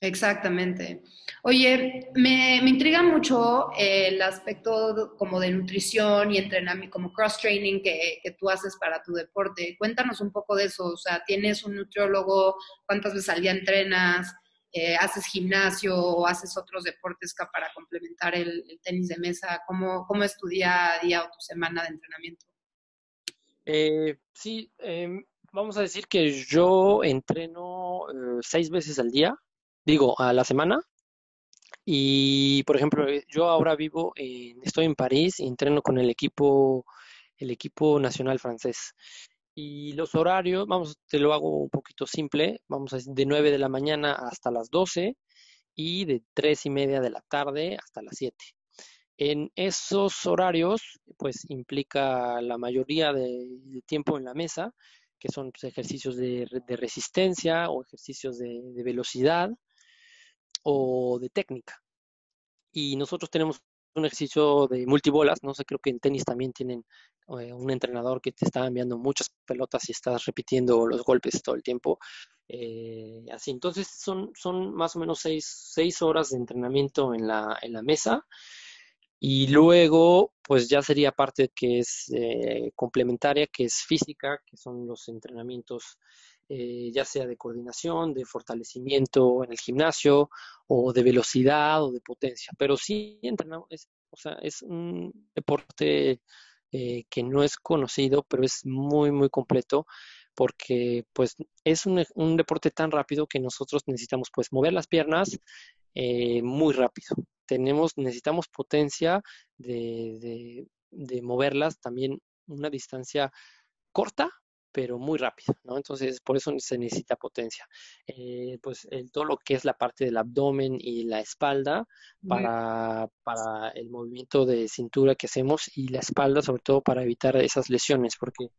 Exactamente. Oye, me, me, intriga mucho el aspecto como de nutrición y entrenamiento, como cross-training que, que, tú haces para tu deporte. Cuéntanos un poco de eso. O sea, ¿tienes un nutriólogo? ¿Cuántas veces al día entrenas? Eh, ¿Haces gimnasio o haces otros deportes para complementar el, tenis de mesa? ¿Cómo, ¿Cómo es tu día a día o tu semana de entrenamiento? Eh, sí, em, vamos a decir que yo entreno eh, seis veces al día, digo, a la semana. Y, por ejemplo, eh, yo ahora vivo, en, estoy en París y entreno con el equipo, el equipo nacional francés. Y los horarios, vamos, te lo hago un poquito simple, vamos a decir, de 9 de la mañana hasta las 12 y de 3 y media de la tarde hasta las 7. En esos horarios, pues implica la mayoría de, tiempo en la mesa, que son pues, ejercicios de, resistencia o ejercicios de, velocidad o de técnica. Y nosotros tenemos un ejercicio de multibolas, no sé, creo que en tenis también tienen eh, un entrenador que te está enviando muchas pelotas y estás repitiendo los golpes todo el tiempo. Eh, así, entonces son, son más o menos seis, seis horas de entrenamiento en la, en la mesa y luego, pues ya sería parte que es eh, complementaria, que es física, que son los entrenamientos eh, ya sea de coordinación, de fortalecimiento en el gimnasio, o de velocidad o de potencia. Pero sí entrenamos, o sea, es un deporte eh, que no es conocido, pero es muy, muy completo porque pues es un, un, deporte tan rápido que nosotros necesitamos pues mover las piernas muy rápido tenemos, necesitamos potencia de, moverlas también una distancia corta, pero muy rápida, ¿no? Entonces, por eso se necesita potencia. Eh, pues todo lo que es la parte del abdomen y la espalda para, para, el movimiento de cintura que hacemos y la espalda, sobre todo para evitar esas lesiones, porque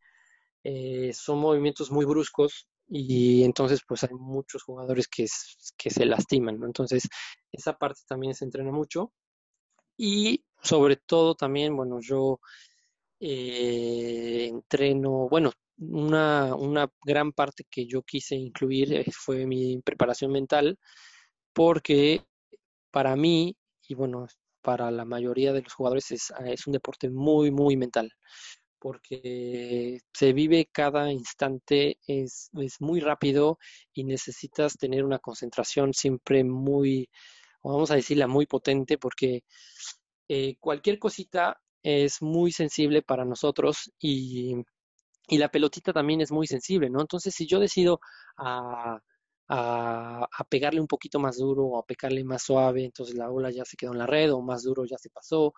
eh, son movimientos muy bruscos y entonces pues hay muchos jugadores que, que se lastiman, ¿no? Entonces esa parte también se entrena mucho y sobre todo también, bueno, yo eh, entreno, bueno, una, una, gran parte que yo quise incluir eh, fue mi preparación mental porque para mí y bueno, para la mayoría de los jugadores es, es un deporte muy, muy mental porque se vive cada instante, es, muy rápido y necesitas tener una concentración siempre muy, vamos a decirla, muy potente, porque eh, cualquier cosita es muy sensible para nosotros y, y, la pelotita también es muy sensible, ¿no? Entonces, si yo decido a, a, pegarle un poquito más duro o a pegarle más suave, entonces la bola ya se quedó en la red o más duro ya se pasó,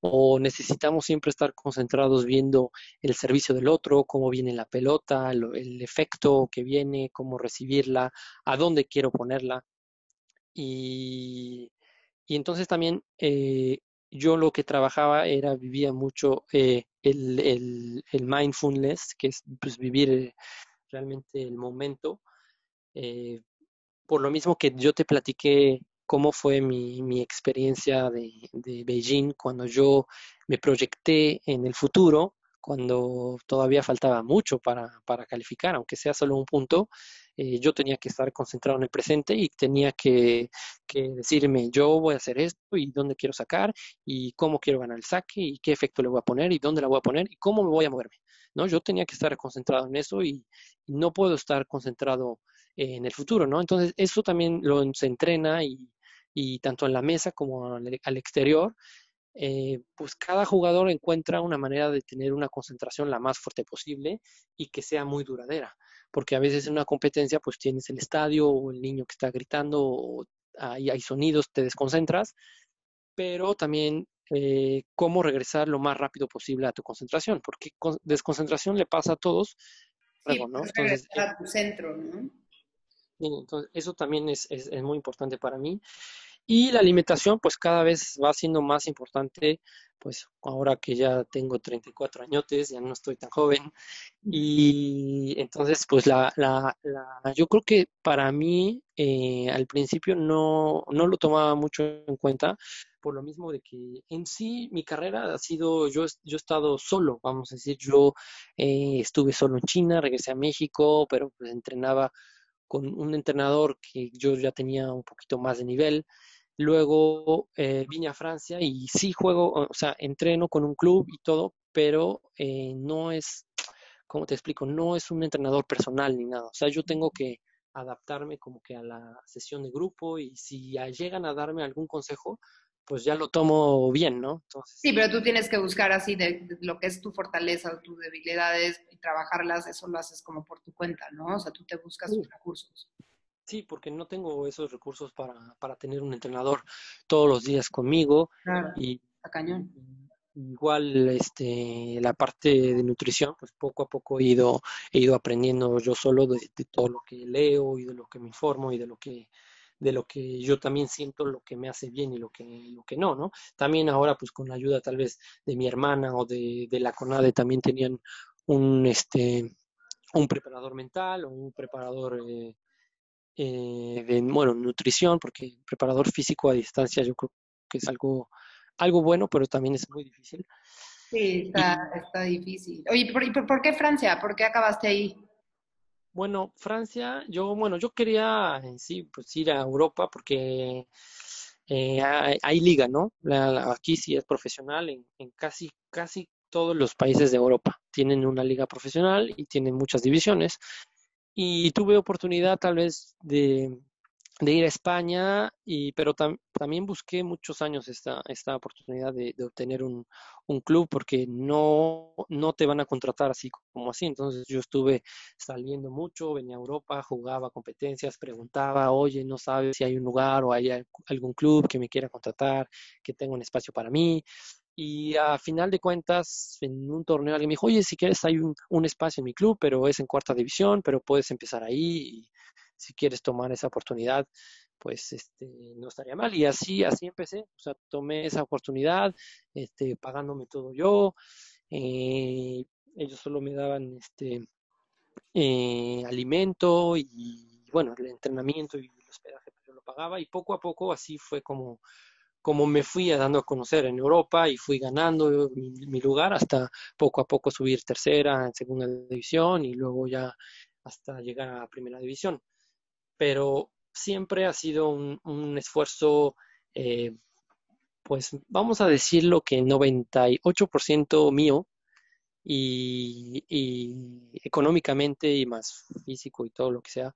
o necesitamos siempre estar concentrados viendo el servicio del otro, cómo viene la pelota, el, efecto que viene, cómo recibirla, a dónde quiero ponerla. Y, y entonces también eh, yo lo que trabajaba era, vivía mucho eh, el, el, el, mindfulness, que es pues, vivir realmente el momento. Eh, por lo mismo que yo te platiqué cómo fue mi, mi experiencia de, de, Beijing cuando yo me proyecté en el futuro, cuando todavía faltaba mucho para, para calificar, aunque sea solo un punto, eh, yo tenía que estar concentrado en el presente y tenía que, decirme, yo voy a hacer esto y dónde quiero sacar y cómo quiero ganar el saque y qué efecto le voy a poner y dónde la voy a poner y cómo me voy a moverme. ¿no? Yo tenía que estar concentrado en eso y, no puedo estar concentrado en el futuro, ¿no? Entonces, eso también lo se entrena y, y tanto en la mesa como al, al exterior, eh, pues cada jugador encuentra una manera de tener una concentración la más fuerte posible y que sea muy duradera porque a veces en una competencia pues tienes el estadio o el niño que está gritando o hay, hay sonidos, te desconcentras, pero también eh, cómo regresar lo más rápido posible a tu concentración, porque desconcentración le pasa a todos. Sí, ¿no? Entonces, a eh tu centro, ¿no? Entonces, eso también es, es, es muy importante para mí. Y la alimentación, pues cada vez va siendo más importante, pues ahora que ya tengo 34 añotes, ya no estoy tan joven. Y entonces, pues la, la, la yo creo que para mí eh, al principio no, no lo tomaba mucho en cuenta, por lo mismo de que en sí mi carrera ha sido, yo, yo he estado solo, vamos a decir, yo eh, estuve solo en China, regresé a México, pero pues entrenaba con un entrenador que yo ya tenía un poquito más de nivel. Luego eh, vine a Francia y sí juego, o sea, entreno con un club y todo, pero eh, no es, ¿cómo te explico? No es un entrenador personal ni nada. O sea, yo tengo que adaptarme como que a la sesión de grupo y si llegan a darme algún consejo, pues ya lo tomo bien, ¿no? sí, pero tú tienes que buscar así de, lo que es tu fortaleza o tus debilidades y trabajarlas, eso lo haces como por tu cuenta, ¿no? O sea, tú te buscas tus recursos. Sí, porque no tengo esos recursos para, para tener un entrenador todos los días conmigo. Claro, y, cañón. Igual este, la parte de nutrición, pues poco a poco he ido, he ido aprendiendo yo solo de, todo lo que leo y de lo que me informo y de lo que de lo que yo también siento lo que me hace bien y lo que, lo que no, ¿no? También ahora, pues con la ayuda tal vez de mi hermana o de, de la CONADE, también tenían un, este, un preparador mental o un preparador eh, eh, de, bueno, nutrición, porque preparador físico a distancia yo creo que es algo, algo bueno, pero también es muy difícil. Sí, está, está difícil. Oye, ¿por, ¿por qué Francia? ¿Por qué acabaste ahí? Bueno, Francia, yo, bueno, yo quería en sí, pues ir a Europa porque eh, hay, liga, ¿no? La, aquí sí es profesional en, en, casi, casi todos los países de Europa. Tienen una liga profesional y tienen muchas divisiones y tuve oportunidad tal vez de, de ir a España, y, pero también busqué muchos años esta, esta oportunidad de, de obtener un, un, club porque no, no te van a contratar así como así. Entonces yo estuve saliendo mucho, venía a Europa, jugaba competencias, preguntaba, oye, no sabes si hay un lugar o hay algún club que me quiera contratar, que tenga un espacio para mí. Y a final de cuentas, en un torneo alguien me dijo, oye, si quieres hay un, espacio en mi club, pero es en cuarta división, pero puedes empezar ahí y si quieres tomar esa oportunidad, pues este, no estaría mal. Y así, así empecé, o sea, tomé esa oportunidad, este, pagándome todo yo. Eh, ellos solo me daban este eh, alimento y bueno, el entrenamiento y el hospedaje pues yo lo pagaba y poco a poco así fue como como me fui dando a conocer en Europa y fui ganando mi, lugar hasta poco a poco subir tercera, en segunda división y luego ya hasta llegar a primera división. Pero siempre ha sido un, esfuerzo, eh, pues vamos a decirlo que 98% mío y, y, económicamente y más físico y todo lo que sea.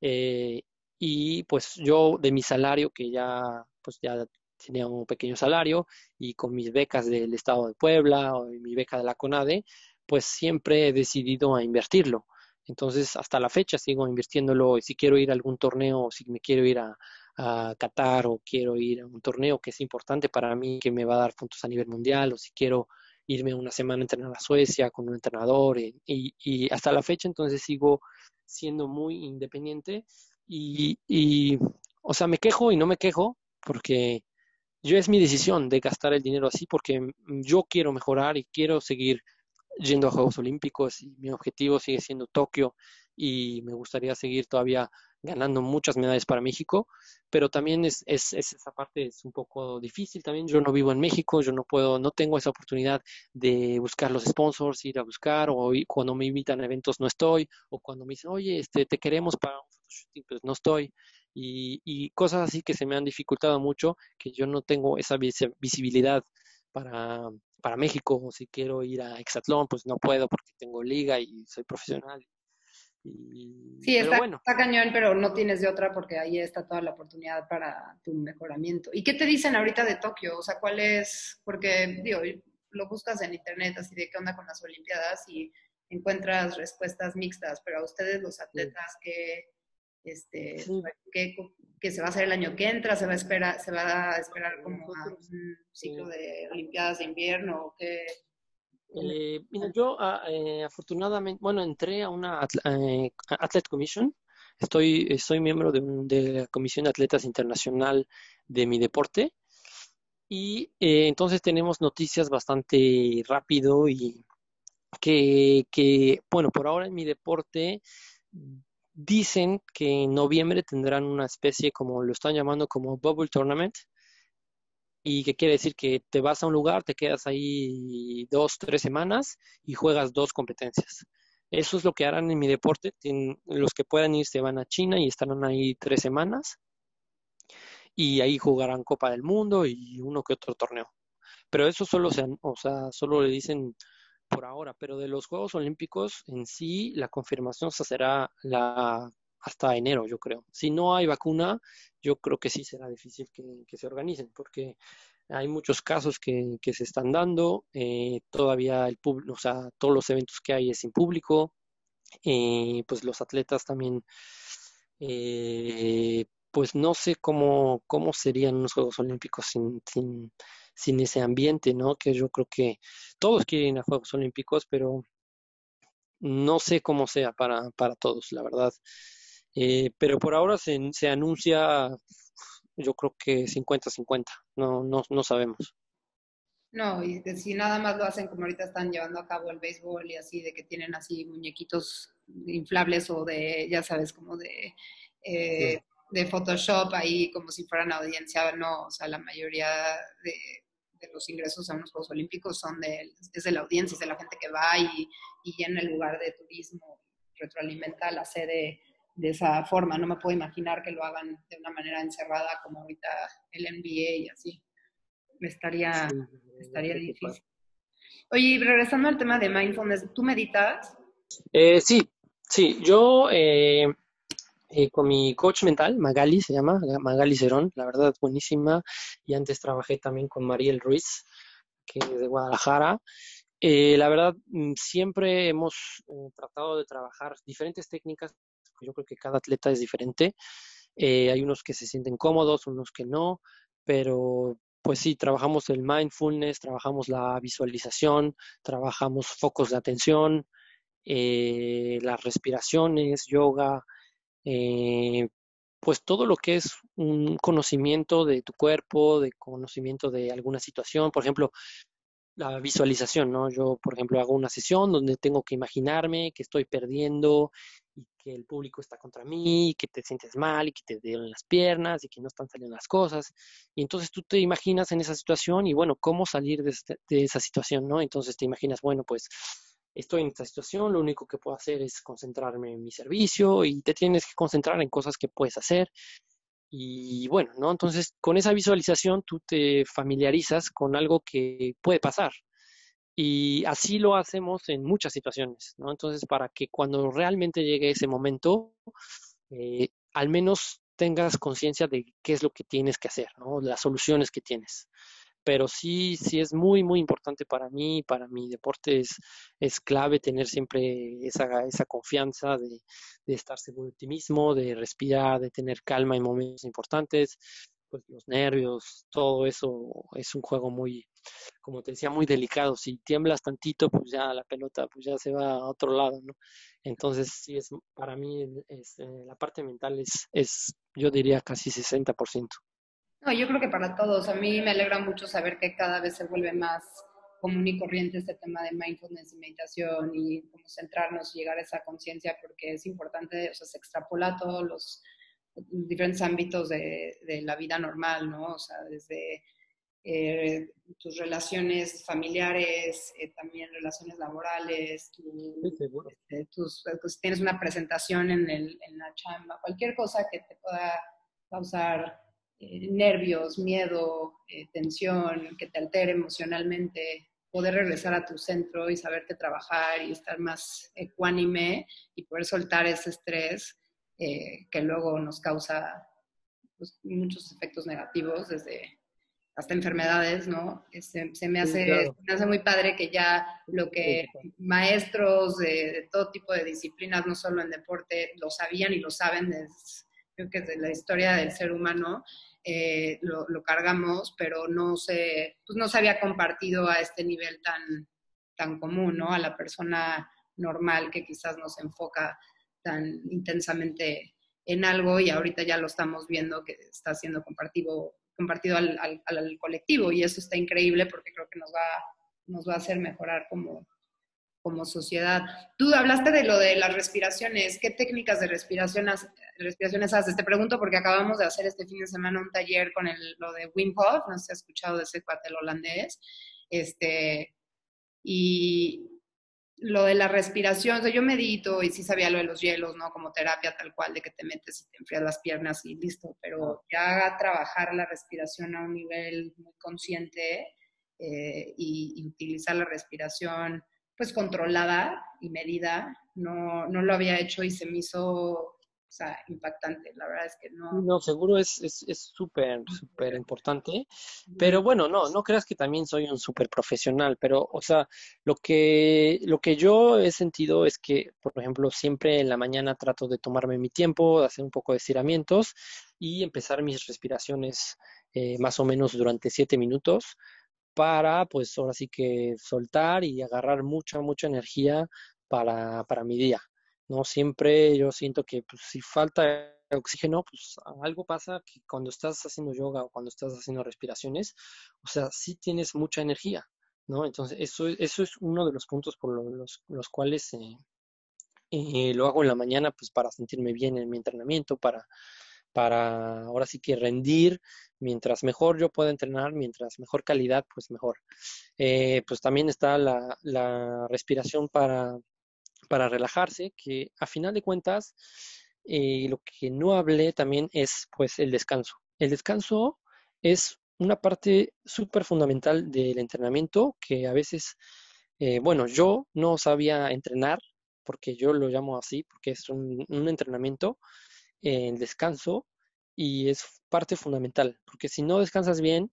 Eh, y pues yo de mi salario que ya pues ya tenía un pequeño salario y con mis becas del Estado de Puebla o mi beca de la CONADE, pues siempre he decidido a invertirlo. Entonces, hasta la fecha sigo invirtiéndolo. Y si quiero ir a algún torneo, si me quiero ir a, Qatar o quiero ir a un torneo que es importante para mí, que me va a dar puntos a nivel mundial, o si quiero irme una semana a entrenar a Suecia con un entrenador. Y, y, hasta la fecha, entonces sigo siendo muy independiente. Y, o sea, me quejo y no me quejo porque yo es mi decisión de gastar el dinero así porque yo quiero mejorar y quiero seguir yendo a Juegos Olímpicos y mi objetivo sigue siendo Tokio y me gustaría seguir todavía ganando muchas medallas para México, pero también es, es, esa parte es un poco difícil también. Yo no vivo en México, yo no puedo, no tengo esa oportunidad de buscar los sponsors, ir a buscar, o cuando me invitan a eventos no estoy, o cuando me dicen, oye, este, te queremos para un photoshooting, pues no estoy. Y, y cosas así que se me han dificultado mucho, que yo no tengo esa visibilidad para, para México, o si quiero ir a Exatlón, pues no puedo porque tengo liga y soy profesional sí, está, está, cañón, pero no tienes de otra porque ahí está toda la oportunidad para tu mejoramiento. ¿Y qué te dicen ahorita de Tokio? O sea, ¿cuál es? Porque, digo, lo buscas en internet, así de qué onda con las Olimpiadas y encuentras respuestas mixtas, pero a ustedes los atletas que, este, que, se va a hacer el año que entra, se va a esperar, se va a esperar como un ciclo de Olimpiadas de invierno o qué, eh, yo ah, eh, afortunadamente, bueno, entré a una eh, Athlete Commission. Estoy, soy miembro de, de, la Comisión de Atletas Internacional de mi deporte. Y eh, entonces tenemos noticias bastante rápido y que, que, bueno, por ahora en mi deporte dicen que en noviembre tendrán una especie, como lo están llamando, como Bubble Tournament, y que quiere decir que te vas a un lugar, te quedas ahí dos, tres semanas y juegas dos competencias. Eso es lo que harán en mi deporte. los que puedan ir se van a China y estarán ahí tres semanas y ahí jugarán Copa del Mundo y uno que otro torneo. Pero eso solo se, o sea, solo le dicen por ahora, pero de los Juegos Olímpicos en sí la confirmación se será la hasta enero, yo creo. Si no hay vacuna, yo creo que sí será difícil que, se organicen, porque hay muchos casos que, se están dando, eh, todavía el público, o sea, todos los eventos que hay es sin público, eh, pues los atletas también, eh, pues no sé cómo, cómo serían unos Juegos Olímpicos sin, sin ese ambiente, ¿no? Que yo creo que todos quieren ir a Juegos Olímpicos, pero no sé cómo sea para, para todos, la verdad. Eh, pero por ahora se, se, anuncia, yo creo que 50-50, no, no, no sabemos. No, y si nada más lo hacen como ahorita están llevando a cabo el béisbol y así, de que tienen así muñequitos inflables o de, ya sabes, como de, eh, de Photoshop ahí como si fueran audiencia, no, o sea, la mayoría de, de los ingresos a unos Juegos Olímpicos son de, es de la audiencia, es de la gente que va y, y llena el lugar de turismo, retroalimenta la sede de esa forma. No me puedo imaginar que lo hagan de una manera encerrada como ahorita el NBA y así. Estaría, estaría difícil. Oye, regresando al tema de mindfulness, ¿tú meditas? Eh, sí, sí. Yo eh, eh, con mi coach mental, Magali se llama, Magali Cerón, la verdad buenísima. Y antes trabajé también con Mariel Ruiz, que es de Guadalajara. la verdad, mm, siempre hemos tratado de trabajar diferentes técnicas yo creo que cada atleta es diferente. Eh, hay unos que se sienten cómodos, unos que no, pero pues sí, trabajamos el mindfulness, trabajamos la visualización, trabajamos focos de atención, eh, las respiraciones, yoga, eh, pues todo lo que es un conocimiento de tu cuerpo, de conocimiento de alguna situación. Por ejemplo, la visualización, ¿no? Yo, por ejemplo, hago una sesión donde tengo que imaginarme que estoy perdiendo y que el público está contra mí, y que te sientes mal y que te duelen las piernas y que no están saliendo las cosas. Y entonces tú te imaginas en esa situación y bueno, cómo salir de, este, de esa situación, ¿no? Entonces te imaginas, bueno, pues estoy en esta situación, lo único que puedo hacer es concentrarme en mi servicio y te tienes que concentrar en cosas que puedes hacer. Y bueno, ¿no? Entonces, con esa visualización tú te familiarizas con algo que puede pasar. Y así lo hacemos en muchas situaciones, ¿no? Entonces, para que cuando realmente llegue ese momento, eh, al menos tengas conciencia de qué es lo que tienes que hacer, ¿no? Las soluciones que tienes. Pero sí, sí es muy, muy importante para mí, para mi deporte es, es clave tener siempre esa, esa confianza de, estar seguro de ti mismo, de respirar, de tener calma en momentos importantes, pues los nervios, todo eso es un juego muy, como te decía, muy delicado. Si tiemblas tantito, pues ya la pelota pues ya se va a otro lado, ¿no? Entonces, sí, es, para mí es, eh, la parte mental es, es, yo diría, casi 60%. No, yo creo que para todos. A mí me alegra mucho saber que cada vez se vuelve más común y corriente este tema de mindfulness y meditación y cómo centrarnos y llegar a esa conciencia porque es importante, o sea, se extrapola a todos los diferentes ámbitos de, de la vida normal, ¿no? O sea, desde eh, tus relaciones familiares, eh, también relaciones laborales, este, tus, pues, tienes una presentación en, el, en, la chamba, cualquier cosa que te pueda causar eh, nervios, miedo, tensión, que te altere emocionalmente, poder regresar a tu centro y saberte trabajar y estar más ecuánime y poder soltar ese estrés que luego nos causa pues, muchos efectos negativos desde hasta enfermedades, ¿no? Se, me hace, me hace muy padre que ya lo que maestros de, todo tipo de disciplinas, no solo en deporte, lo sabían y lo saben desde, creo que desde la historia del ser humano, eh, lo, cargamos, pero no se, pues no se había compartido a este nivel tan, tan común, ¿no? A la persona normal que quizás nos enfoca tan intensamente en algo y ahorita ya lo estamos viendo que está siendo compartido compartido al, al, colectivo y eso está increíble porque creo que nos va, nos va a hacer mejorar como, como sociedad. Tú hablaste de lo de las respiraciones. ¿Qué técnicas de respiración respiraciones haces? Te pregunto porque acabamos de hacer este fin de semana un taller con el, lo de Wim Hof, no sé si has escuchado de ese cuate holandés. Este, y, lo de la respiración, o sea, yo medito y sí sabía lo de los hielos, ¿no? Como terapia tal cual, de que te metes y te enfrías las piernas y listo, pero ya trabajar la respiración a un nivel muy consciente eh, y, utilizar la respiración pues controlada y medida, no, no lo había hecho y se me hizo o sea, impactante. La verdad es que no. No, seguro es súper, es, súper importante. Pero bueno, no, no creas que también soy un súper profesional. Pero, o sea, lo que, lo que yo he sentido es que, por ejemplo, siempre en la mañana trato de tomarme mi tiempo, de hacer un poco de estiramientos y empezar mis respiraciones eh, más o menos durante siete minutos para, pues, ahora sí que soltar y agarrar mucha, mucha energía para, para mi día. ¿no? Siempre yo siento que pues, si falta oxígeno, pues algo pasa que cuando estás haciendo yoga o cuando estás haciendo respiraciones, o sea, sí tienes mucha energía, ¿no? Entonces, eso, eso es uno de los puntos por los, los cuales eh, eh, lo hago en la mañana, pues para sentirme bien en mi entrenamiento, para, para ahora sí que rendir, mientras mejor yo pueda entrenar, mientras mejor calidad, pues mejor. Eh, pues también está la, respiración para para relajarse, que a final de cuentas eh, lo que no hablé también es pues el descanso. El descanso es una parte súper fundamental del entrenamiento que a veces, eh, bueno, yo no sabía entrenar, porque yo lo llamo así, porque es un, entrenamiento, en descanso, y es parte fundamental, porque si no descansas bien,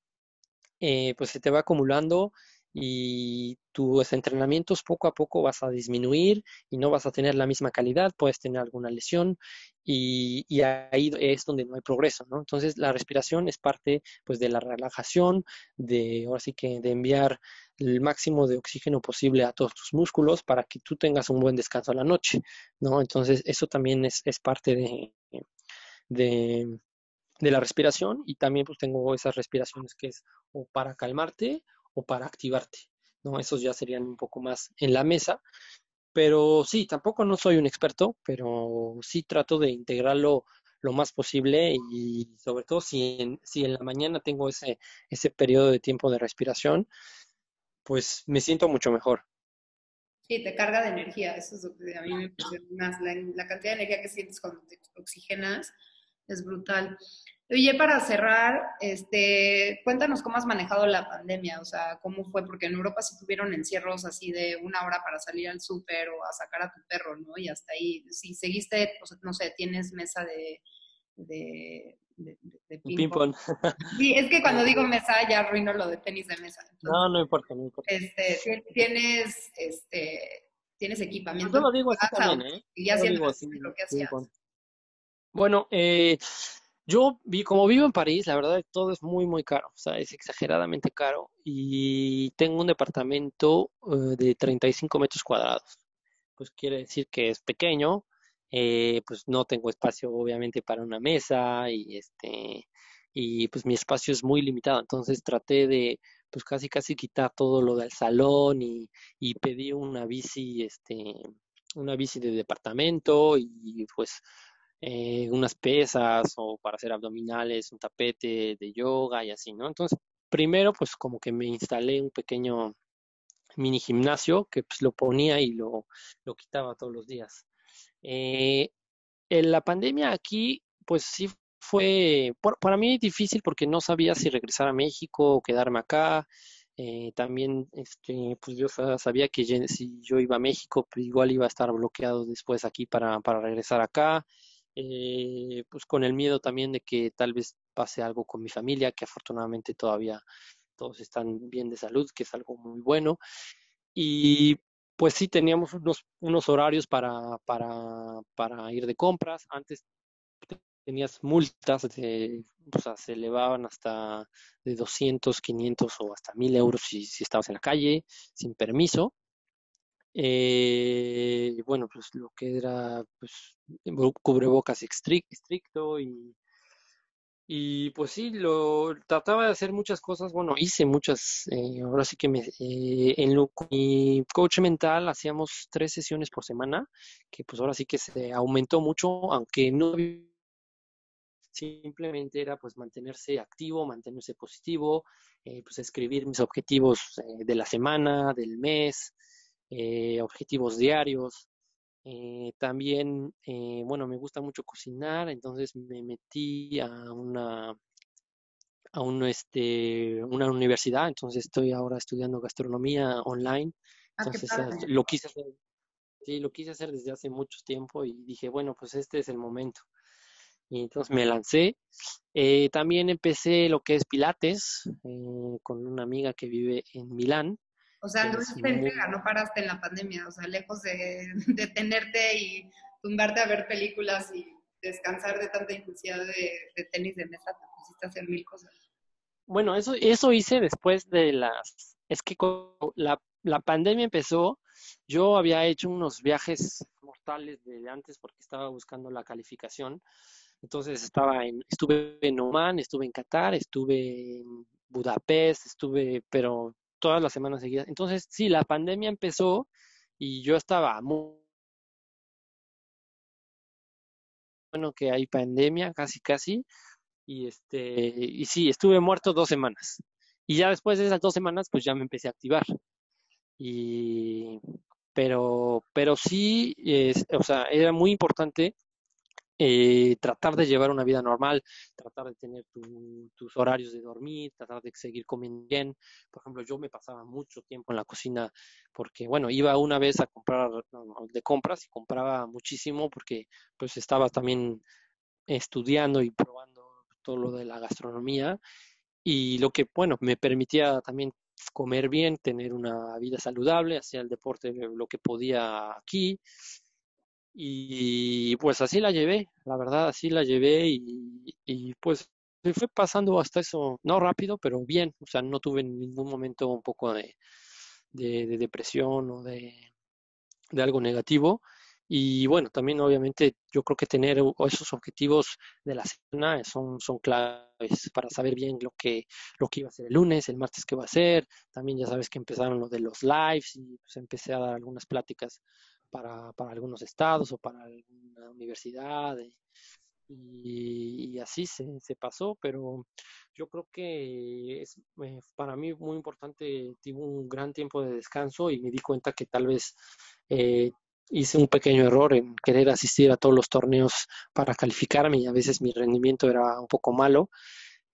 eh, pues se te va acumulando y tus entrenamientos poco a poco vas a disminuir y no vas a tener la misma calidad, puedes tener alguna lesión y, ahí es donde no hay progreso, ¿no? Entonces la respiración es parte pues de la relajación, de ahora sí que de enviar el máximo de oxígeno posible a todos tus músculos para que tú tengas un buen descanso a la noche, ¿no? Entonces eso también es, es parte de, de, de la respiración y también pues tengo esas respiraciones que es o para calmarte o para activarte, ¿no? Esos ya serían un poco más en la mesa, pero sí, tampoco no soy un experto, pero sí trato de integrarlo lo más posible y sobre todo si en, si en la mañana tengo ese, ese periodo de tiempo de respiración, pues me siento mucho mejor. Sí, te carga de energía, eso es lo que a mí me parece más, la cantidad de energía que sientes cuando te oxigenas es brutal. Oye, para cerrar, este, cuéntanos cómo has manejado la pandemia, o sea, cómo fue, porque en Europa sí tuvieron encierros así de una hora para salir al súper o a sacar a tu perro, ¿no? Y hasta ahí, si seguiste, no sé, tienes mesa de, de, de, ping-pong. sí, es que cuando digo mesa ya arruino lo de tenis de mesa. no, no importa, no importa. Este, tienes, este, tienes equipamiento. Yo lo digo así también, ¿eh? Y ya sientes lo que hacías. Bueno, eh yo, vi, como vivo en París, la verdad todo es muy, muy caro, o sea, es exageradamente caro y tengo un departamento eh, de 35 metros cuadrados. Pues quiere decir que es pequeño, eh, pues no tengo espacio obviamente para una mesa y este y pues mi espacio es muy limitado, entonces traté de pues casi casi quitar todo lo del salón y, y pedí una bici, este, una bici de departamento y pues eh, unas pesas o para hacer abdominales, un tapete de yoga y así, ¿no? Entonces, primero pues como que me instalé un pequeño mini gimnasio que pues lo ponía y lo, lo quitaba todos los días. Eh, en la pandemia aquí pues sí fue para mí difícil porque no sabía si regresar a México o quedarme acá. Eh, también este, pues yo sabía que si yo iba a México, pues igual iba a estar bloqueado después aquí para, para regresar acá. Eh, pues con el miedo también de que tal vez pase algo con mi familia, que afortunadamente todavía todos están bien de salud, que es algo muy bueno. Y pues sí, teníamos unos, unos horarios para, para, para ir de compras. Antes tenías multas, de, o sea, se elevaban hasta de 200, 500 o hasta 1000 euros si, si estabas en la calle sin permiso. Eh, bueno, pues lo que era pues, cubrebocas estricto y, y pues sí, lo trataba de hacer muchas cosas, bueno, hice muchas, eh, ahora sí que me, eh, en lo, mi coach mental hacíamos tres sesiones por semana, que pues ahora sí que se aumentó mucho, aunque no simplemente era pues mantenerse activo, mantenerse positivo, eh, pues escribir mis objetivos de la semana, del mes, eh, objetivos diarios. Eh, también, eh, bueno, me gusta mucho cocinar, entonces me metí a una a un, este, una universidad, entonces estoy ahora estudiando gastronomía online. Ah, entonces lo quise hacer, sí, lo quise hacer desde hace mucho tiempo y dije, bueno, pues este es el momento. Y entonces me lancé. también empecé lo que es Pilates con una amiga que vive en Milán. O sea, anduviste en no paraste en la pandemia, o sea, lejos de, de, tenerte y tumbarte a ver películas y descansar de tanta intensidad de, tenis de mesa, te pusiste a hacer mil cosas. Bueno, eso, eso hice después de las... Es que la, la pandemia empezó, yo había hecho unos viajes mortales de antes porque estaba buscando la calificación. Entonces estaba en, estuve en Oman, estuve en Qatar, estuve en Budapest, estuve, pero todas las semanas seguidas. Entonces, sí, la pandemia empezó y yo estaba muy bueno que hay pandemia, casi casi, y este, y sí, estuve muerto dos semanas. Y ya después de esas dos semanas, pues ya me empecé a activar. Y, pero, pero sí, es, o sea, era muy importante eh, tratar de llevar una vida normal, tratar de tener tus horarios de dormir, tratar de seguir comiendo bien. Por ejemplo, yo me pasaba mucho tiempo en la cocina porque, bueno, iba una vez a comprar de compras y compraba muchísimo porque pues estaba también estudiando y probando todo lo de la gastronomía y lo que, bueno, me permitía también comer bien, tener una vida saludable, hacía el deporte lo que podía aquí y pues así la llevé, la verdad, así la llevé y, y pues se fue pasando hasta eso, no rápido, pero bien, o sea, no tuve en ningún momento un poco de, de, depresión o de, de algo negativo. Y bueno, también obviamente yo creo que tener esos objetivos de la semana son, son claves para saber bien lo que, lo que iba a ser el lunes, el martes que va a ser. También ya sabes que empezaron lo de los lives y pues empecé a dar algunas pláticas para, para algunos estados o para alguna universidad. Eh, y, así se, se, pasó, pero yo creo que es eh, para mí muy importante, tuve un gran tiempo de descanso y me di cuenta que tal vez eh, hice un pequeño error en querer asistir a todos los torneos para calificarme y a veces mi rendimiento era un poco malo.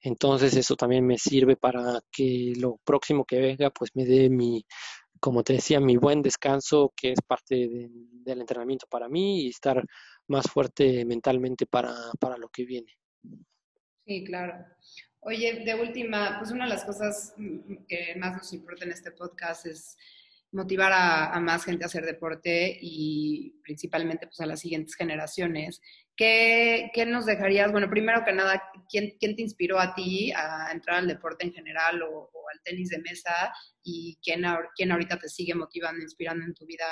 Entonces eso también me sirve para que lo próximo que venga pues me dé mi, como te decía, mi buen descanso, que es parte del entrenamiento para mí y estar más fuerte mentalmente para, para lo que viene. Sí, claro. Oye, de última, pues una de las cosas que más nos importa en este podcast es motivar a, más gente a hacer deporte y principalmente pues a las siguientes generaciones. ¿Qué, ¿Qué, nos dejarías? Bueno, primero que nada, ¿quién, ¿quién, te inspiró a ti a entrar al deporte en general o, al tenis de mesa? ¿Y quién, quién, ahorita te sigue motivando, inspirando en tu vida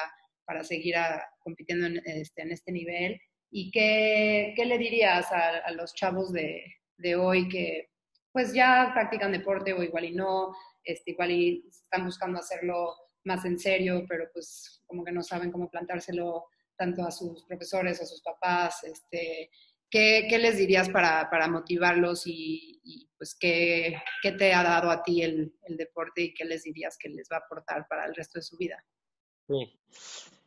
para seguir compitiendo en este, en este nivel? ¿Y qué, qué le dirías a, a los chavos de, de, hoy que pues ya practican deporte o igual y no, este, igual y están buscando hacerlo más en serio, pero pues como que no saben cómo plantárselo tanto a sus profesores, a sus papás, este, ¿qué, qué les dirías para, para motivarlos y, pues qué, qué, te ha dado a ti el, el, deporte y qué les dirías que les va a aportar para el resto de su vida?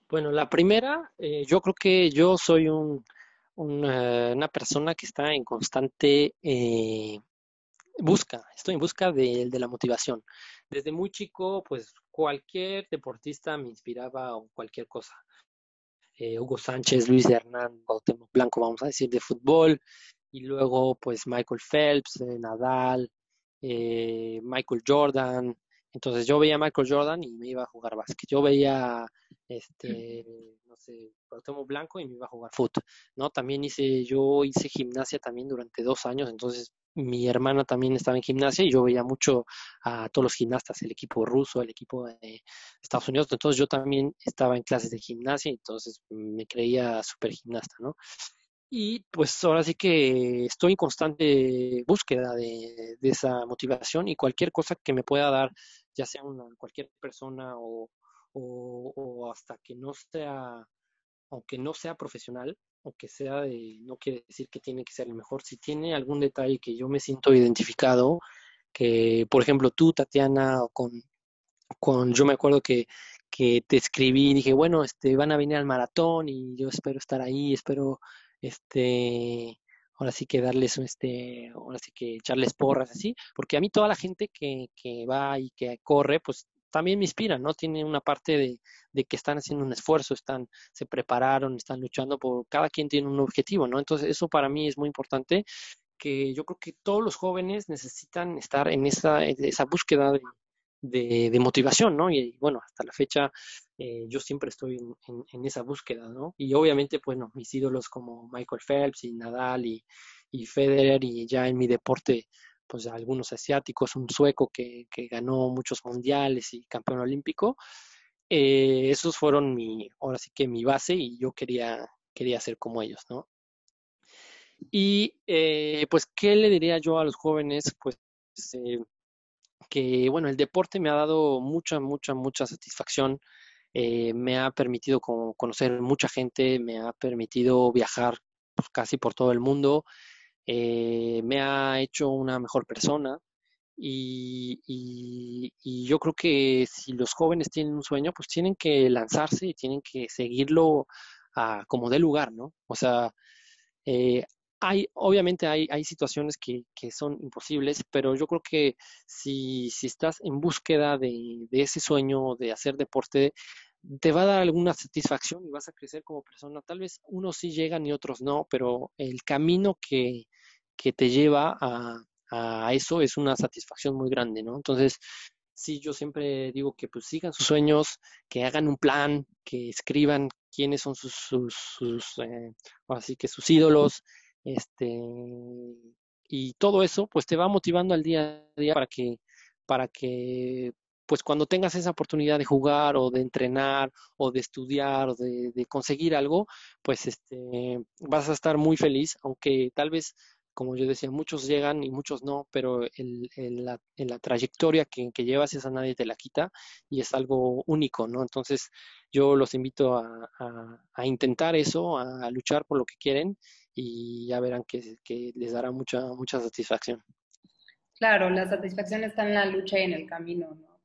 Bueno, la primera, eh, yo creo que yo soy un, una, una, persona que está en constante eh, busca, estoy en busca de, de, la motivación. Desde muy chico, pues cualquier deportista me inspiraba o cualquier cosa. Eh, Hugo Sánchez, Luis Hernán, Cuauhtémoc Blanco, vamos a decir, de fútbol, y luego pues Michael Phelps, eh, Nadal, eh, Michael Jordan. Entonces yo veía a Michael Jordan y me iba a jugar básquet. Yo veía este, no sé, Cuauhtémoc Blanco y me iba a jugar fútbol, ¿no? También hice, yo hice gimnasia también durante dos años, entonces mi hermana también estaba en gimnasia y yo veía mucho a todos los gimnastas, el equipo ruso, el equipo de Estados Unidos, entonces yo también estaba en clases de gimnasia, entonces me creía súper gimnasta, ¿no? Y pues ahora sí que estoy en constante búsqueda de, de, esa motivación y cualquier cosa que me pueda dar, ya sea una, cualquier persona o, o, o hasta que no sea, aunque no sea profesional, aunque sea de, no quiere decir que tiene que ser el mejor, si tiene algún detalle que yo me siento identificado, que por ejemplo tú, Tatiana, con, con yo me acuerdo que, que te escribí y dije, bueno, este, van a venir al maratón y yo espero estar ahí, espero, este, ahora sí que darles, este, ahora sí que echarles porras así, porque a mí toda la gente que, que va y que corre, pues también me inspiran, ¿no? Tiene una parte de, de, que están haciendo un esfuerzo, están, se prepararon, están luchando por, cada quien tiene un objetivo, ¿no? Entonces eso para mí es muy importante, que yo creo que todos los jóvenes necesitan estar en esa, esa búsqueda de, de, motivación, ¿no? Y, bueno, hasta la fecha eh, yo siempre estoy en, esa búsqueda, ¿no? Y obviamente, bueno, mis ídolos como Michael Phelps y Nadal y, y Federer y ya en mi deporte pues algunos asiáticos, un sueco que, que ganó muchos mundiales y campeón olímpico. Eh, esos fueron mi, ahora sí que mi base y yo quería, quería ser como ellos, ¿no? Y eh, pues, ¿qué le diría yo a los jóvenes? Pues eh, que, bueno, el deporte me ha dado mucha, mucha, mucha satisfacción. Eh, me ha permitido conocer mucha gente, me ha permitido viajar pues, casi por todo el mundo eh, me ha hecho una mejor persona y, y, yo creo que si los jóvenes tienen un sueño, pues tienen que lanzarse y tienen que seguirlo a, como de lugar, ¿no? O sea, eh, hay, obviamente hay, hay situaciones que, que, son imposibles, pero yo creo que si, si estás en búsqueda de, de ese sueño de hacer deporte, te va a dar alguna satisfacción y vas a crecer como persona. Tal vez unos sí llegan y otros no, pero el camino que, que te lleva a, a, eso es una satisfacción muy grande, ¿no? Entonces, sí, yo siempre digo que pues sigan sus sueños, que hagan un plan, que escriban quiénes son sus, sus, eh, así que sus ídolos, este, y todo eso, pues te va motivando al día a día para que, para que pues cuando tengas esa oportunidad de jugar o de entrenar o de estudiar o de, de, conseguir algo, pues este, vas a estar muy feliz, aunque tal vez, como yo decía, muchos llegan y muchos no, pero el, la, la trayectoria que, que, llevas esa nadie te la quita y es algo único, ¿no? Entonces yo los invito a, intentar eso, a, luchar por lo que quieren y ya verán que, que les dará mucha, mucha satisfacción. Claro, la satisfacción está en la lucha y en el camino, ¿no?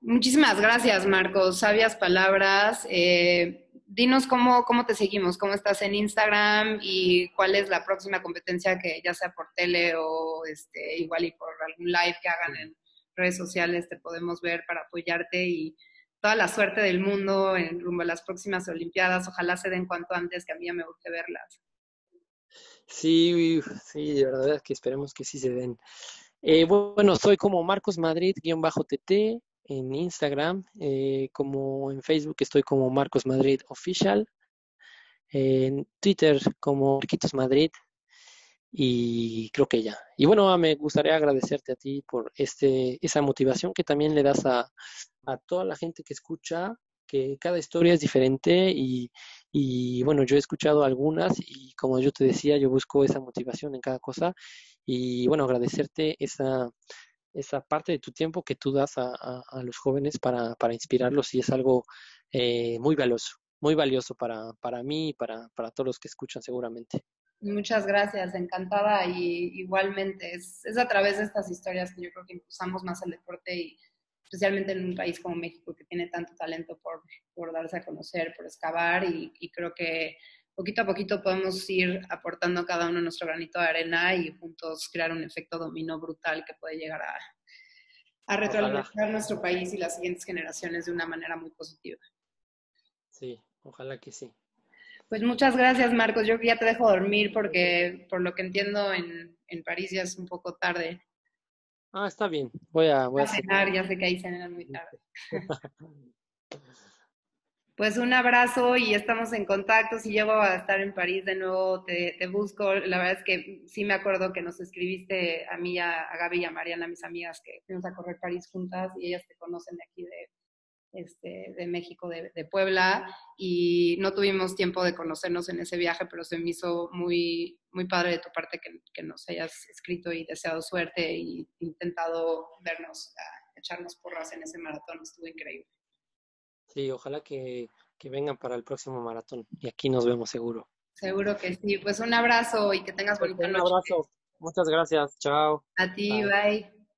Muchísimas gracias, Marcos. Sabias palabras. Eh, dinos cómo, cómo te seguimos, cómo estás en Instagram y cuál es la próxima competencia que ya sea por tele o este, igual y por algún live que hagan en redes sociales te podemos ver para apoyarte y toda la suerte del mundo en rumbo a las próximas Olimpiadas. Ojalá se den cuanto antes, que a mí ya me guste verlas. Sí, sí, de verdad que esperemos que sí se den. Eh, bueno, soy como Marcos Madrid-TT en Instagram, eh, como en Facebook estoy como Marcos Madrid Official, en Twitter como Marquitos Madrid y creo que ya. Y bueno, me gustaría agradecerte a ti por este, esa motivación que también le das a, a toda la gente que escucha que cada historia es diferente y, y bueno, yo he escuchado algunas y como yo te decía, yo busco esa motivación en cada cosa y bueno, agradecerte esa, esa parte de tu tiempo que tú das a, a, los jóvenes para, para, inspirarlos y es algo eh, muy valioso, muy valioso para, para mí y para, para todos los que escuchan seguramente. Muchas gracias, encantada y igualmente es, es, a través de estas historias que yo creo que impulsamos más el deporte y especialmente en un país como México que tiene tanto talento por, por darse a conocer, por excavar y, y, creo que poquito a poquito podemos ir aportando cada uno nuestro granito de arena y juntos crear un efecto dominó brutal que puede llegar a, a retroalimentar nuestro país y las siguientes generaciones de una manera muy positiva. Sí, ojalá que sí. Pues muchas gracias, Marcos. Yo ya te dejo dormir porque, por lo que entiendo, en, en París ya es un poco tarde. Ah, está bien. Voy a, voy a, cenar, ya sé que ahí cenan muy tarde. pues un abrazo y estamos en contacto. Si llego a estar en París de nuevo, te, busco. La verdad es que sí me acuerdo que nos escribiste a mí, a, a Gaby y a Mariana, mis amigas, que fuimos a correr París juntas y ellas te conocen de aquí de, este, de México, de, de, Puebla, y no tuvimos tiempo de conocernos en ese viaje, pero se me hizo muy, muy padre de tu parte que, que nos hayas escrito y deseado suerte y intentado vernos, a echarnos porras en ese maratón, estuvo increíble. Sí, ojalá que, que vengan para el próximo maratón y aquí nos vemos seguro. Seguro que sí, pues un abrazo y que tengas bonita un noche. Un abrazo, muchas gracias, chao. A ti, bye. bye.